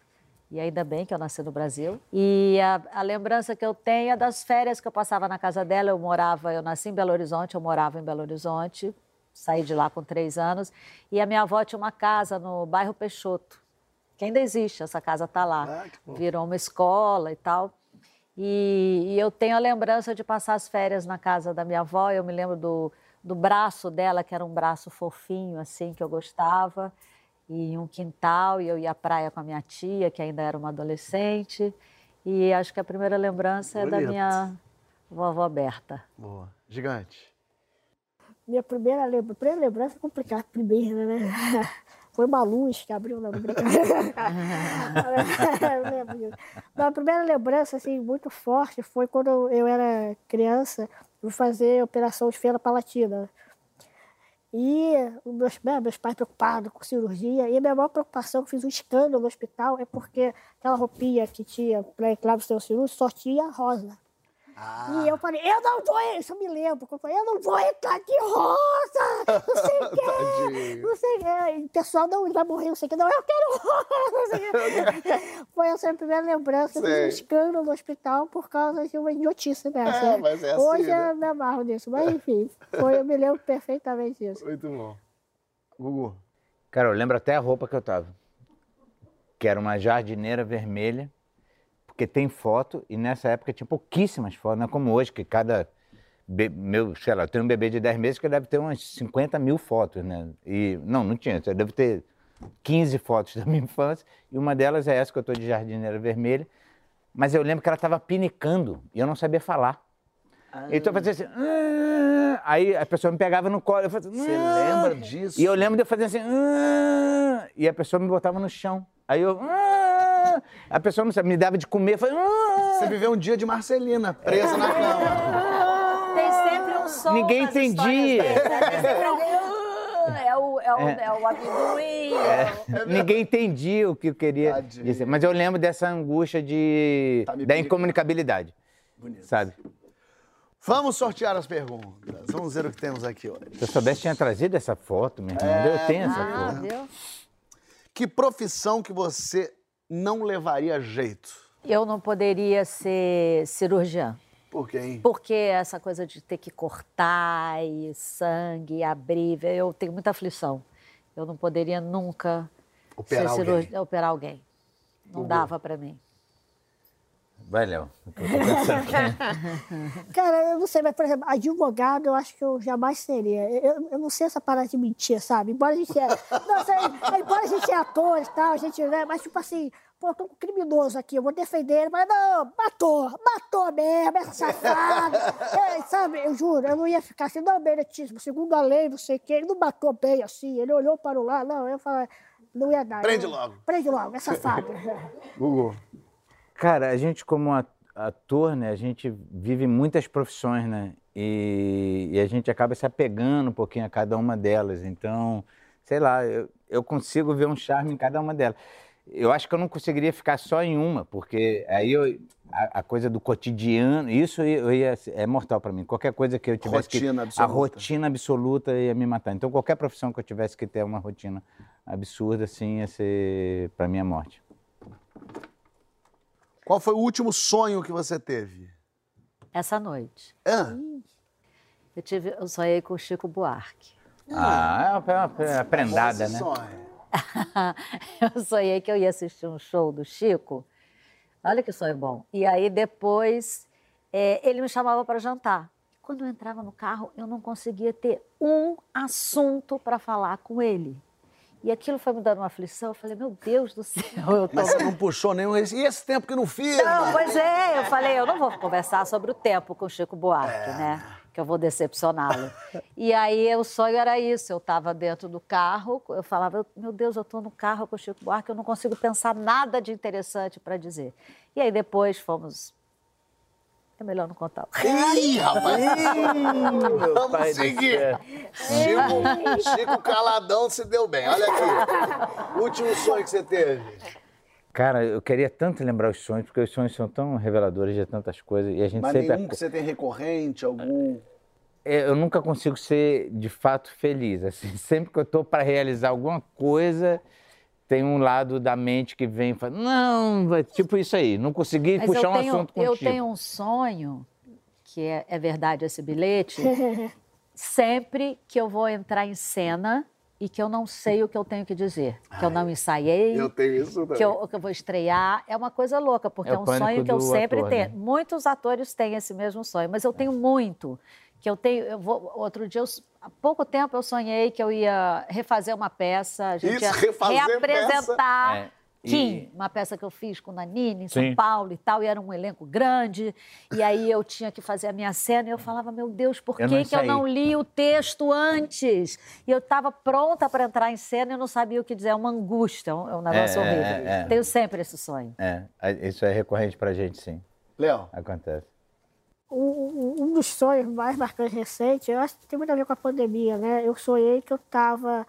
E ainda bem que eu nasci no Brasil. E a, a lembrança que eu tenho é das férias que eu passava na casa dela. Eu morava, eu nasci em Belo Horizonte, eu morava em Belo Horizonte, saí de lá com três anos. E a minha avó tinha uma casa no bairro Peixoto, que ainda existe, essa casa está lá. Ah. Virou uma escola e tal. E, e eu tenho a lembrança de passar as férias na casa da minha avó. Eu me lembro do, do braço dela, que era um braço fofinho, assim, que eu gostava. E um quintal, e eu ia à praia com a minha tia, que ainda era uma adolescente. E acho que a primeira lembrança é da Bonito. minha vovó Berta. Boa. Gigante. Minha primeira lembrança, primeira lembrança é complicada, primeira, né? Foi uma luz que abriu na brincadeira. Disso. Não, a primeira lembrança, assim, muito forte foi quando eu era criança, fui fazer operação de feira palatina. E meus, né, meus pais preocupados com cirurgia, e a minha maior preocupação, que fiz um escândalo no hospital, é porque aquela roupinha que tinha para entrar no seu cirúrgico só tinha rosa. E eu falei, eu não vou, isso eu me lembro, eu falei, eu não vou entrar de rosa, não sei o quê, não sei o quê. O pessoal não vai morrer, não sei o quê, não, eu quero rosa, não sei o quê. Foi essa a minha primeira lembrança, Sei. um escândalo no hospital por causa de uma idiotice dessa. É, mas é assim, Hoje né? eu me amarro nisso, mas enfim, foi, eu me lembro perfeitamente disso. Muito bom. Gugu. Cara, eu lembro até a roupa que eu tava. Que era uma jardineira vermelha, porque tem foto, e nessa época tinha pouquíssimas fotos, não é como hoje, que cada. Meu, sei lá, eu tenho um bebê de 10 meses que deve ter umas 50 mil fotos, né? E. Não, não tinha, eu devo ter 15 fotos da minha infância, e uma delas é essa que eu tô de jardineira vermelha. Mas eu lembro que ela tava pinicando e eu não sabia falar. Então eu fazia assim. "Ah", Aí a pessoa me pegava no colo. Eu fazia, Você "Ah". lembra disso? E eu lembro de eu fazer assim. "Ah", E a pessoa me botava no chão. Aí eu. "Ah". A pessoa não sabe, me dava de comer. Eu falei, "Ah". Você viveu um dia de Marcelina, presa na cama. Tem sempre um som Ninguém nas entendia. sempre um, É o, é o, é. o amendoim. é o- Ninguém entendia o que eu queria Tadinho. dizer. Mas eu lembro dessa angústia de, Tá da incomunicabilidade. Sabe? Vamos sortear as perguntas. Vamos ver o que temos aqui hoje. Se eu soubesse, tinha trazido essa foto, meu irmão. eu tenho essa Ah, foto. viu? Que profissão que você não levaria jeito? Eu não poderia ser cirurgiã. Por quê, hein? Porque essa coisa de ter que cortar e sangue, abrir, eu tenho muita aflição. Eu não poderia nunca Operar ser alguém. operar alguém. Não Hugo. dava pra mim. Vai, Léo. Cara, eu não sei, mas, por exemplo, advogado eu acho que eu jamais seria. Eu, eu não sei essa parada de mentir, sabe? Embora a gente é. Não, sei, embora a gente é ator e tal, a gente, né? Mas, tipo assim, pô, eu tô com um criminoso aqui, eu vou defender ele, mas não, matou, matou mesmo, é safado. É, sabe, eu juro, eu não ia ficar assim, não, meritíssimo, segundo a lei, não sei o quê, ele não matou bem assim, ele olhou para o lado, não, eu falei, não ia dar. Prende eu- logo. Prende logo, é safado. Google. Cara, a gente como ator, né, a gente vive muitas profissões, né? E, e a gente acaba se apegando um pouquinho a cada uma delas. Então, sei lá, eu, eu consigo ver um charme em cada uma delas. Eu acho que eu não conseguiria ficar só em uma, porque aí eu- a, a coisa do cotidiano, isso eu ia, é mortal para mim. Qualquer coisa que eu tivesse Rotina que absoluta. a rotina absoluta ia me matar. Então, qualquer profissão que eu tivesse que ter uma rotina absurda, assim, ia ser para mim a morte. Qual foi o último sonho que você teve? Essa noite, Ah, eu, tive, eu sonhei com o Chico Buarque. Ah, é uma, é uma prendada, né? sonho. eu sonhei que eu ia assistir um show do Chico. Olha que sonho bom. E aí depois é, ele me chamava para jantar. Quando eu entrava no carro, eu não conseguia ter um assunto para falar com ele. E aquilo foi me dando uma aflição. Eu falei, meu Deus do céu, eu tô... Mas você não puxou nenhum. E esse tempo que não fiz? Não, pois é, eu falei, eu não vou conversar sobre o tempo com o Chico Buarque, né? Que eu vou decepcioná-lo. E aí o sonho era isso, eu estava dentro do carro, eu falava, meu Deus, eu estou no carro com o Chico Buarque, eu não consigo pensar nada de interessante para dizer. E aí depois fomos. É melhor não contar. Ih, rapaz! Vamos seguir. Chico, Chico Caladão se deu bem. Olha aqui. Último sonho que você teve. Cara, eu queria tanto lembrar os sonhos, porque os sonhos são tão reveladores de tantas coisas e a gente Mas sempre. nenhum que você tem recorrente, algum. É, Eu nunca consigo ser de fato feliz. Assim, sempre que eu estou para realizar alguma coisa, tem um lado da mente que vem e fala: não, vai-" tipo isso aí, não consegui Mas puxar eu um tenho, assunto contigo. eu tenho um sonho, que é, é verdade esse bilhete, sempre que eu vou entrar em cena e que eu não sei o que eu tenho que dizer, que eu não ensaiei, Eu tenho isso também. que eu, que eu vou estrear, é uma coisa louca, porque É é, um sonho que eu sempre ator, tenho. né? Muitos atores têm esse mesmo sonho, mas eu tenho muito. Que eu tenho, eu vou, outro dia, eu, há pouco tempo eu sonhei que eu ia refazer uma peça, a gente Isso, ia refazer reapresentar É, e- Kim, uma peça que eu fiz com o Nanini em São Sim. Paulo e tal, e era um elenco grande, e aí eu tinha que fazer a minha cena, e eu falava, meu Deus, por Eu que, não que eu não li o texto antes? E eu estava pronta para entrar em cena e não sabia o que dizer, é uma angústia, é um, é negócio É, é, horrível. é, é. Tenho sempre esse sonho. É, a- isso é recorrente pra gente, sim. Léo, Acontece. Um, dos sonhos mais marcantes recentes, eu acho que tem muito a ver com a pandemia, né? Eu sonhei que eu estava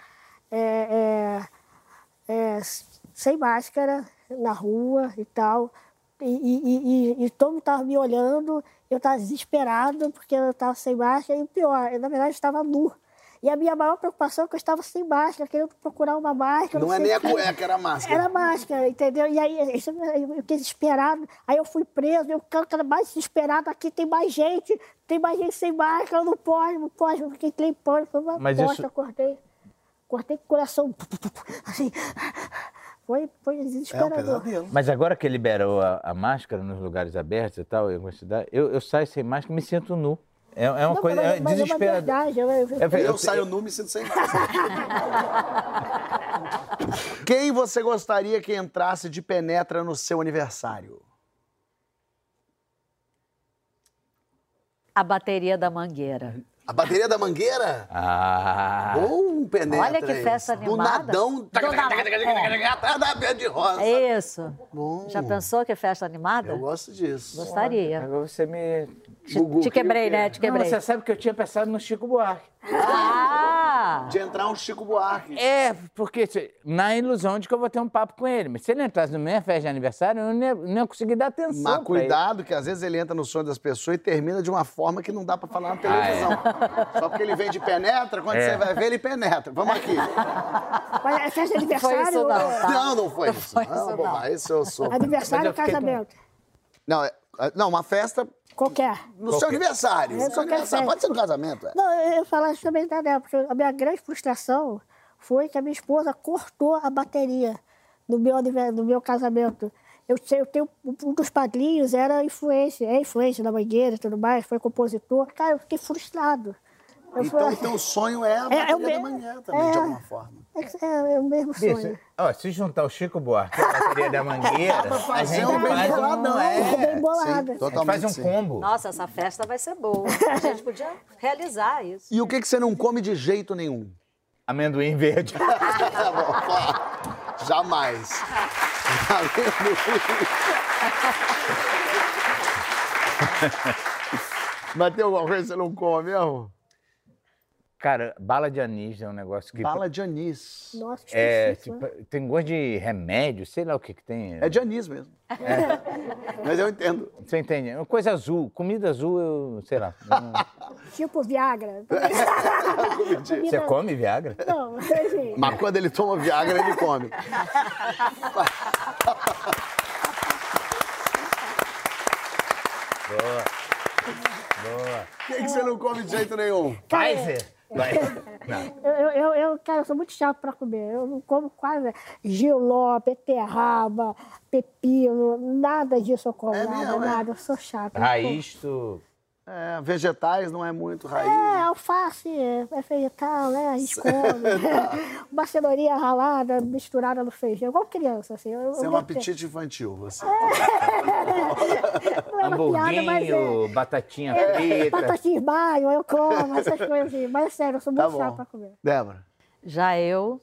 sem máscara na rua e tal, e, e- e- e- todo mundo estava me olhando, eu estava desesperado porque eu estava sem máscara, e pior, eu, na verdade estava nu. E a minha maior preocupação é que eu estava sem máscara, querendo procurar uma máscara. não é sei nem a cueca, era a máscara. Era máscara, entendeu? E aí isso, eu fiquei desesperado. Aí eu fui preso, eu ficava mais desesperado. Aqui tem mais gente, tem mais gente sem máscara, não pode, não pode. Eu fiquei em pânico, foi uma Mas bosta, isso- eu cortei. Cortei com o coração, assim. Foi, foi É um desesperador. Mas agora que liberou a, a máscara nos lugares abertos e tal, em algumas cidades, eu, eu saio sem máscara e me sinto nu. É, é uma Não, coisa mas, é mas é uma desesperador. verdade. Eu, eu, Eu- Eu, saio nu me sinto sem. Quem você gostaria que entrasse de penetra no seu aniversário? A bateria da mangueira. A bateria da mangueira? Ah, Ou um penetra? Olha que festa Do animada. nadão. Do nadão, Atrás da pé de rosa. É isso. Bom, Já pensou que festa animada? Eu gosto disso. Gostaria. agora você me. Te, te quebrei, o né? Te quebrei. Não, você sabe que eu tinha pensado no Chico Buarque. Ah! Ah! De entrar um Chico Buarque. É, porque na ilusão de que eu vou ter um papo com ele. Mas se ele entrasse na minha festa de aniversário, eu não ia, não ia conseguir dar atenção. Mas cuidado, que às vezes ele entra no sonho das pessoas e termina de uma forma que não dá pra falar na televisão. Só porque ele vem de penetra, quando Ah, É. você vai ver, ele penetra. Vamos aqui. Mas é festa de Não foi aniversário. isso, não. Tá? Não, não foi isso. foi Não, isso, bom, não. mas Esse eu sou. Aniversário ou casamento? Não, é- é- não, uma festa Qualquer. no seu aniversário. É, No seu qualquer aniversário. Pode ser no casamento. é. Não, eu falar isso também da dela, porque a minha grande frustração foi que a minha esposa cortou a bateria no meu, no meu casamento. Eu, sei- eu tenho um dos padrinhos era influência, é influência da mangueira e tudo mais, foi compositor. Cara, eu fiquei frustrado. Eu Então fui- o teu sonho é a É, bateria é o da mesmo. manhã também, de É. alguma forma. é, é, é o mesmo Bicho, sonho. ó, se juntar o Chico Buarque a bateria da Mangueira, a gente um bem faz boladão. um, é, Bem bolado. Sim, a gente totalmente faz um sim. combo. Nossa, essa festa vai ser boa. A gente podia realizar isso. E o que, que você não come de jeito nenhum? Amendoim verde. Tá bom, Jamais. Mas tem alguma coisa que você não come mesmo? Cara, bala de anis é um negócio que... Bala de anis. Nossa, que É, difícil, tipo, né? tem gosto de remédio, sei lá o que que tem. É de anis mesmo. Mas eu entendo. Você entende? É uma coisa azul. Comida azul, eu sei lá. Tipo Viagra. Você come Viagra? Não, enfim. Mas quando ele toma Viagra, ele come. Boa. Boa. O que, que você não come de jeito nenhum? Pfizer? Eu, eu, eu, cara, eu sou muito chato pra comer. Eu não como quase giló, beterraba, pepino, nada disso eu como, É nada, mesmo, é? nada. Eu sou chato. Raiz, tu... É, vegetais não é muito raiz. como. É, alface é, é vegetal, né? A gente come. Uma cenourinha ralada, misturada no feijão, igual criança, assim. Eu, Você é eu um não apetite infantil, você. Não é uma piada, mas é. Hamburguinho, batatinha é frita. batatinha baio, eu como, essas coisas assim. Mas sério, eu sou Tá muito bom. chato pra comer. Débora, Já eu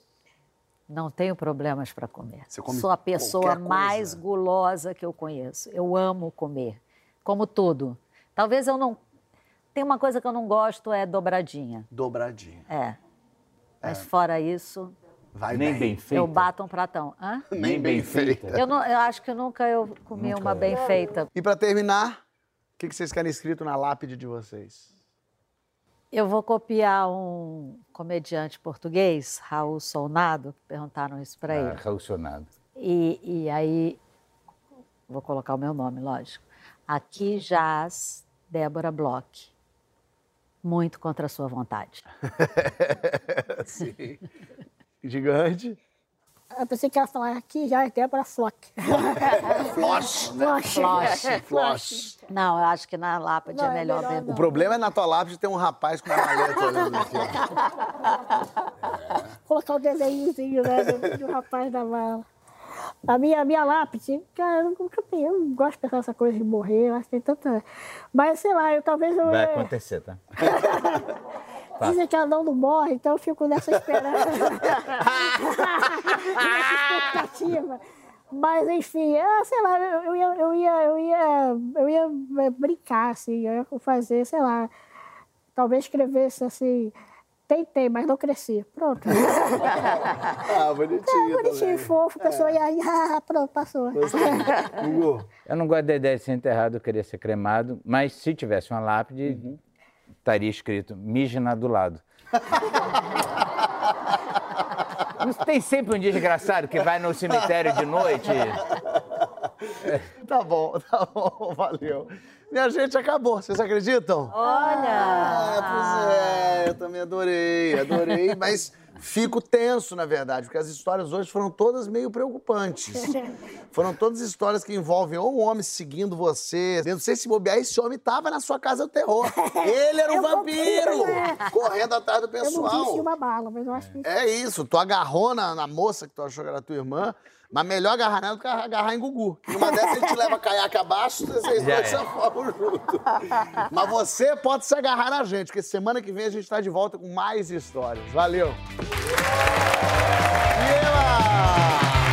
não tenho problemas para comer. Você come Sou a pessoa mais gulosa que eu conheço. Eu amo comer. Como tudo. Talvez eu não. Tem uma coisa que eu não gosto é dobradinha. dobradinha. É. Mas fora isso, Vai Nem bem. bem feita. eu bato um pratão. Hã? Nem bem feita. Eu, não, eu acho que nunca eu comi uma bem feita. E pra terminar, o que, que vocês querem escrito na lápide de vocês? Eu vou copiar um comediante português, Raul Solnado, perguntaram isso para ele. Ah, relacionado. E, e aí, vou colocar o meu nome, lógico. Aqui jaz Débora Bloch. Muito contra a sua vontade. Sim. Gigante. Eu pensei que ela falar aqui já é Débora Flock. Floss, né? Floss. Floss. Não, eu acho que na lápide Não, é é melhor, melhor ver. O problema é na tua lápide ter um rapaz com uma maleta olhando aqui. Colocar o desenhozinho né, do, do rapaz da mala. A minha, a minha lápide, cara, eu nunca pensei, eu não gosto de pensar nessa coisa de morrer, eu acho que tem tanta. Mas sei lá, eu talvez eu. Vai acontecer, tá? Dizem que ela não, não morre, então eu fico nessa esperança. nessa expectativa. Mas, enfim, eu, sei lá, eu, eu ia, eu, ia, eu, ia, eu ia é, brincar, assim, eu ia fazer, sei lá, talvez escrevesse assim, tentei, mas não cresci. Pronto. Ah, bonitinho. Bonitinho, também. fofo, a pessoa ia, ah, pronto, passou. Eu não gosto da ideia de ser enterrado, eu queria ser cremado, mas se tivesse uma lápide, estaria escrito Mijna do lado. Não tem sempre um desgraçado que vai no cemitério de noite? tá bom, tá bom, valeu. Minha gente, acabou. Vocês acreditam? Olha! Ah, pois é, eu também adorei, adorei, mas fico tenso, na verdade, porque as histórias hoje foram todas meio preocupantes. Foram todas histórias que envolvem ou um homem seguindo você. Eu não sei se bobear, esse homem tava na sua casa do terror. Ele era um Eu vampiro, comprei, correndo atrás do Eu não pessoal. uma bala, mas eu acho que. É isso, tu agarrou na, na moça que tu achou que era tua irmã, mas melhor agarrar nela do que agarrar em Gugu. Numa dessas a gente leva caiaque abaixo, vocês dois se afogam junto. Mas você pode se agarrar na gente, porque semana que vem a gente está de volta com mais histórias. Valeu! Viva!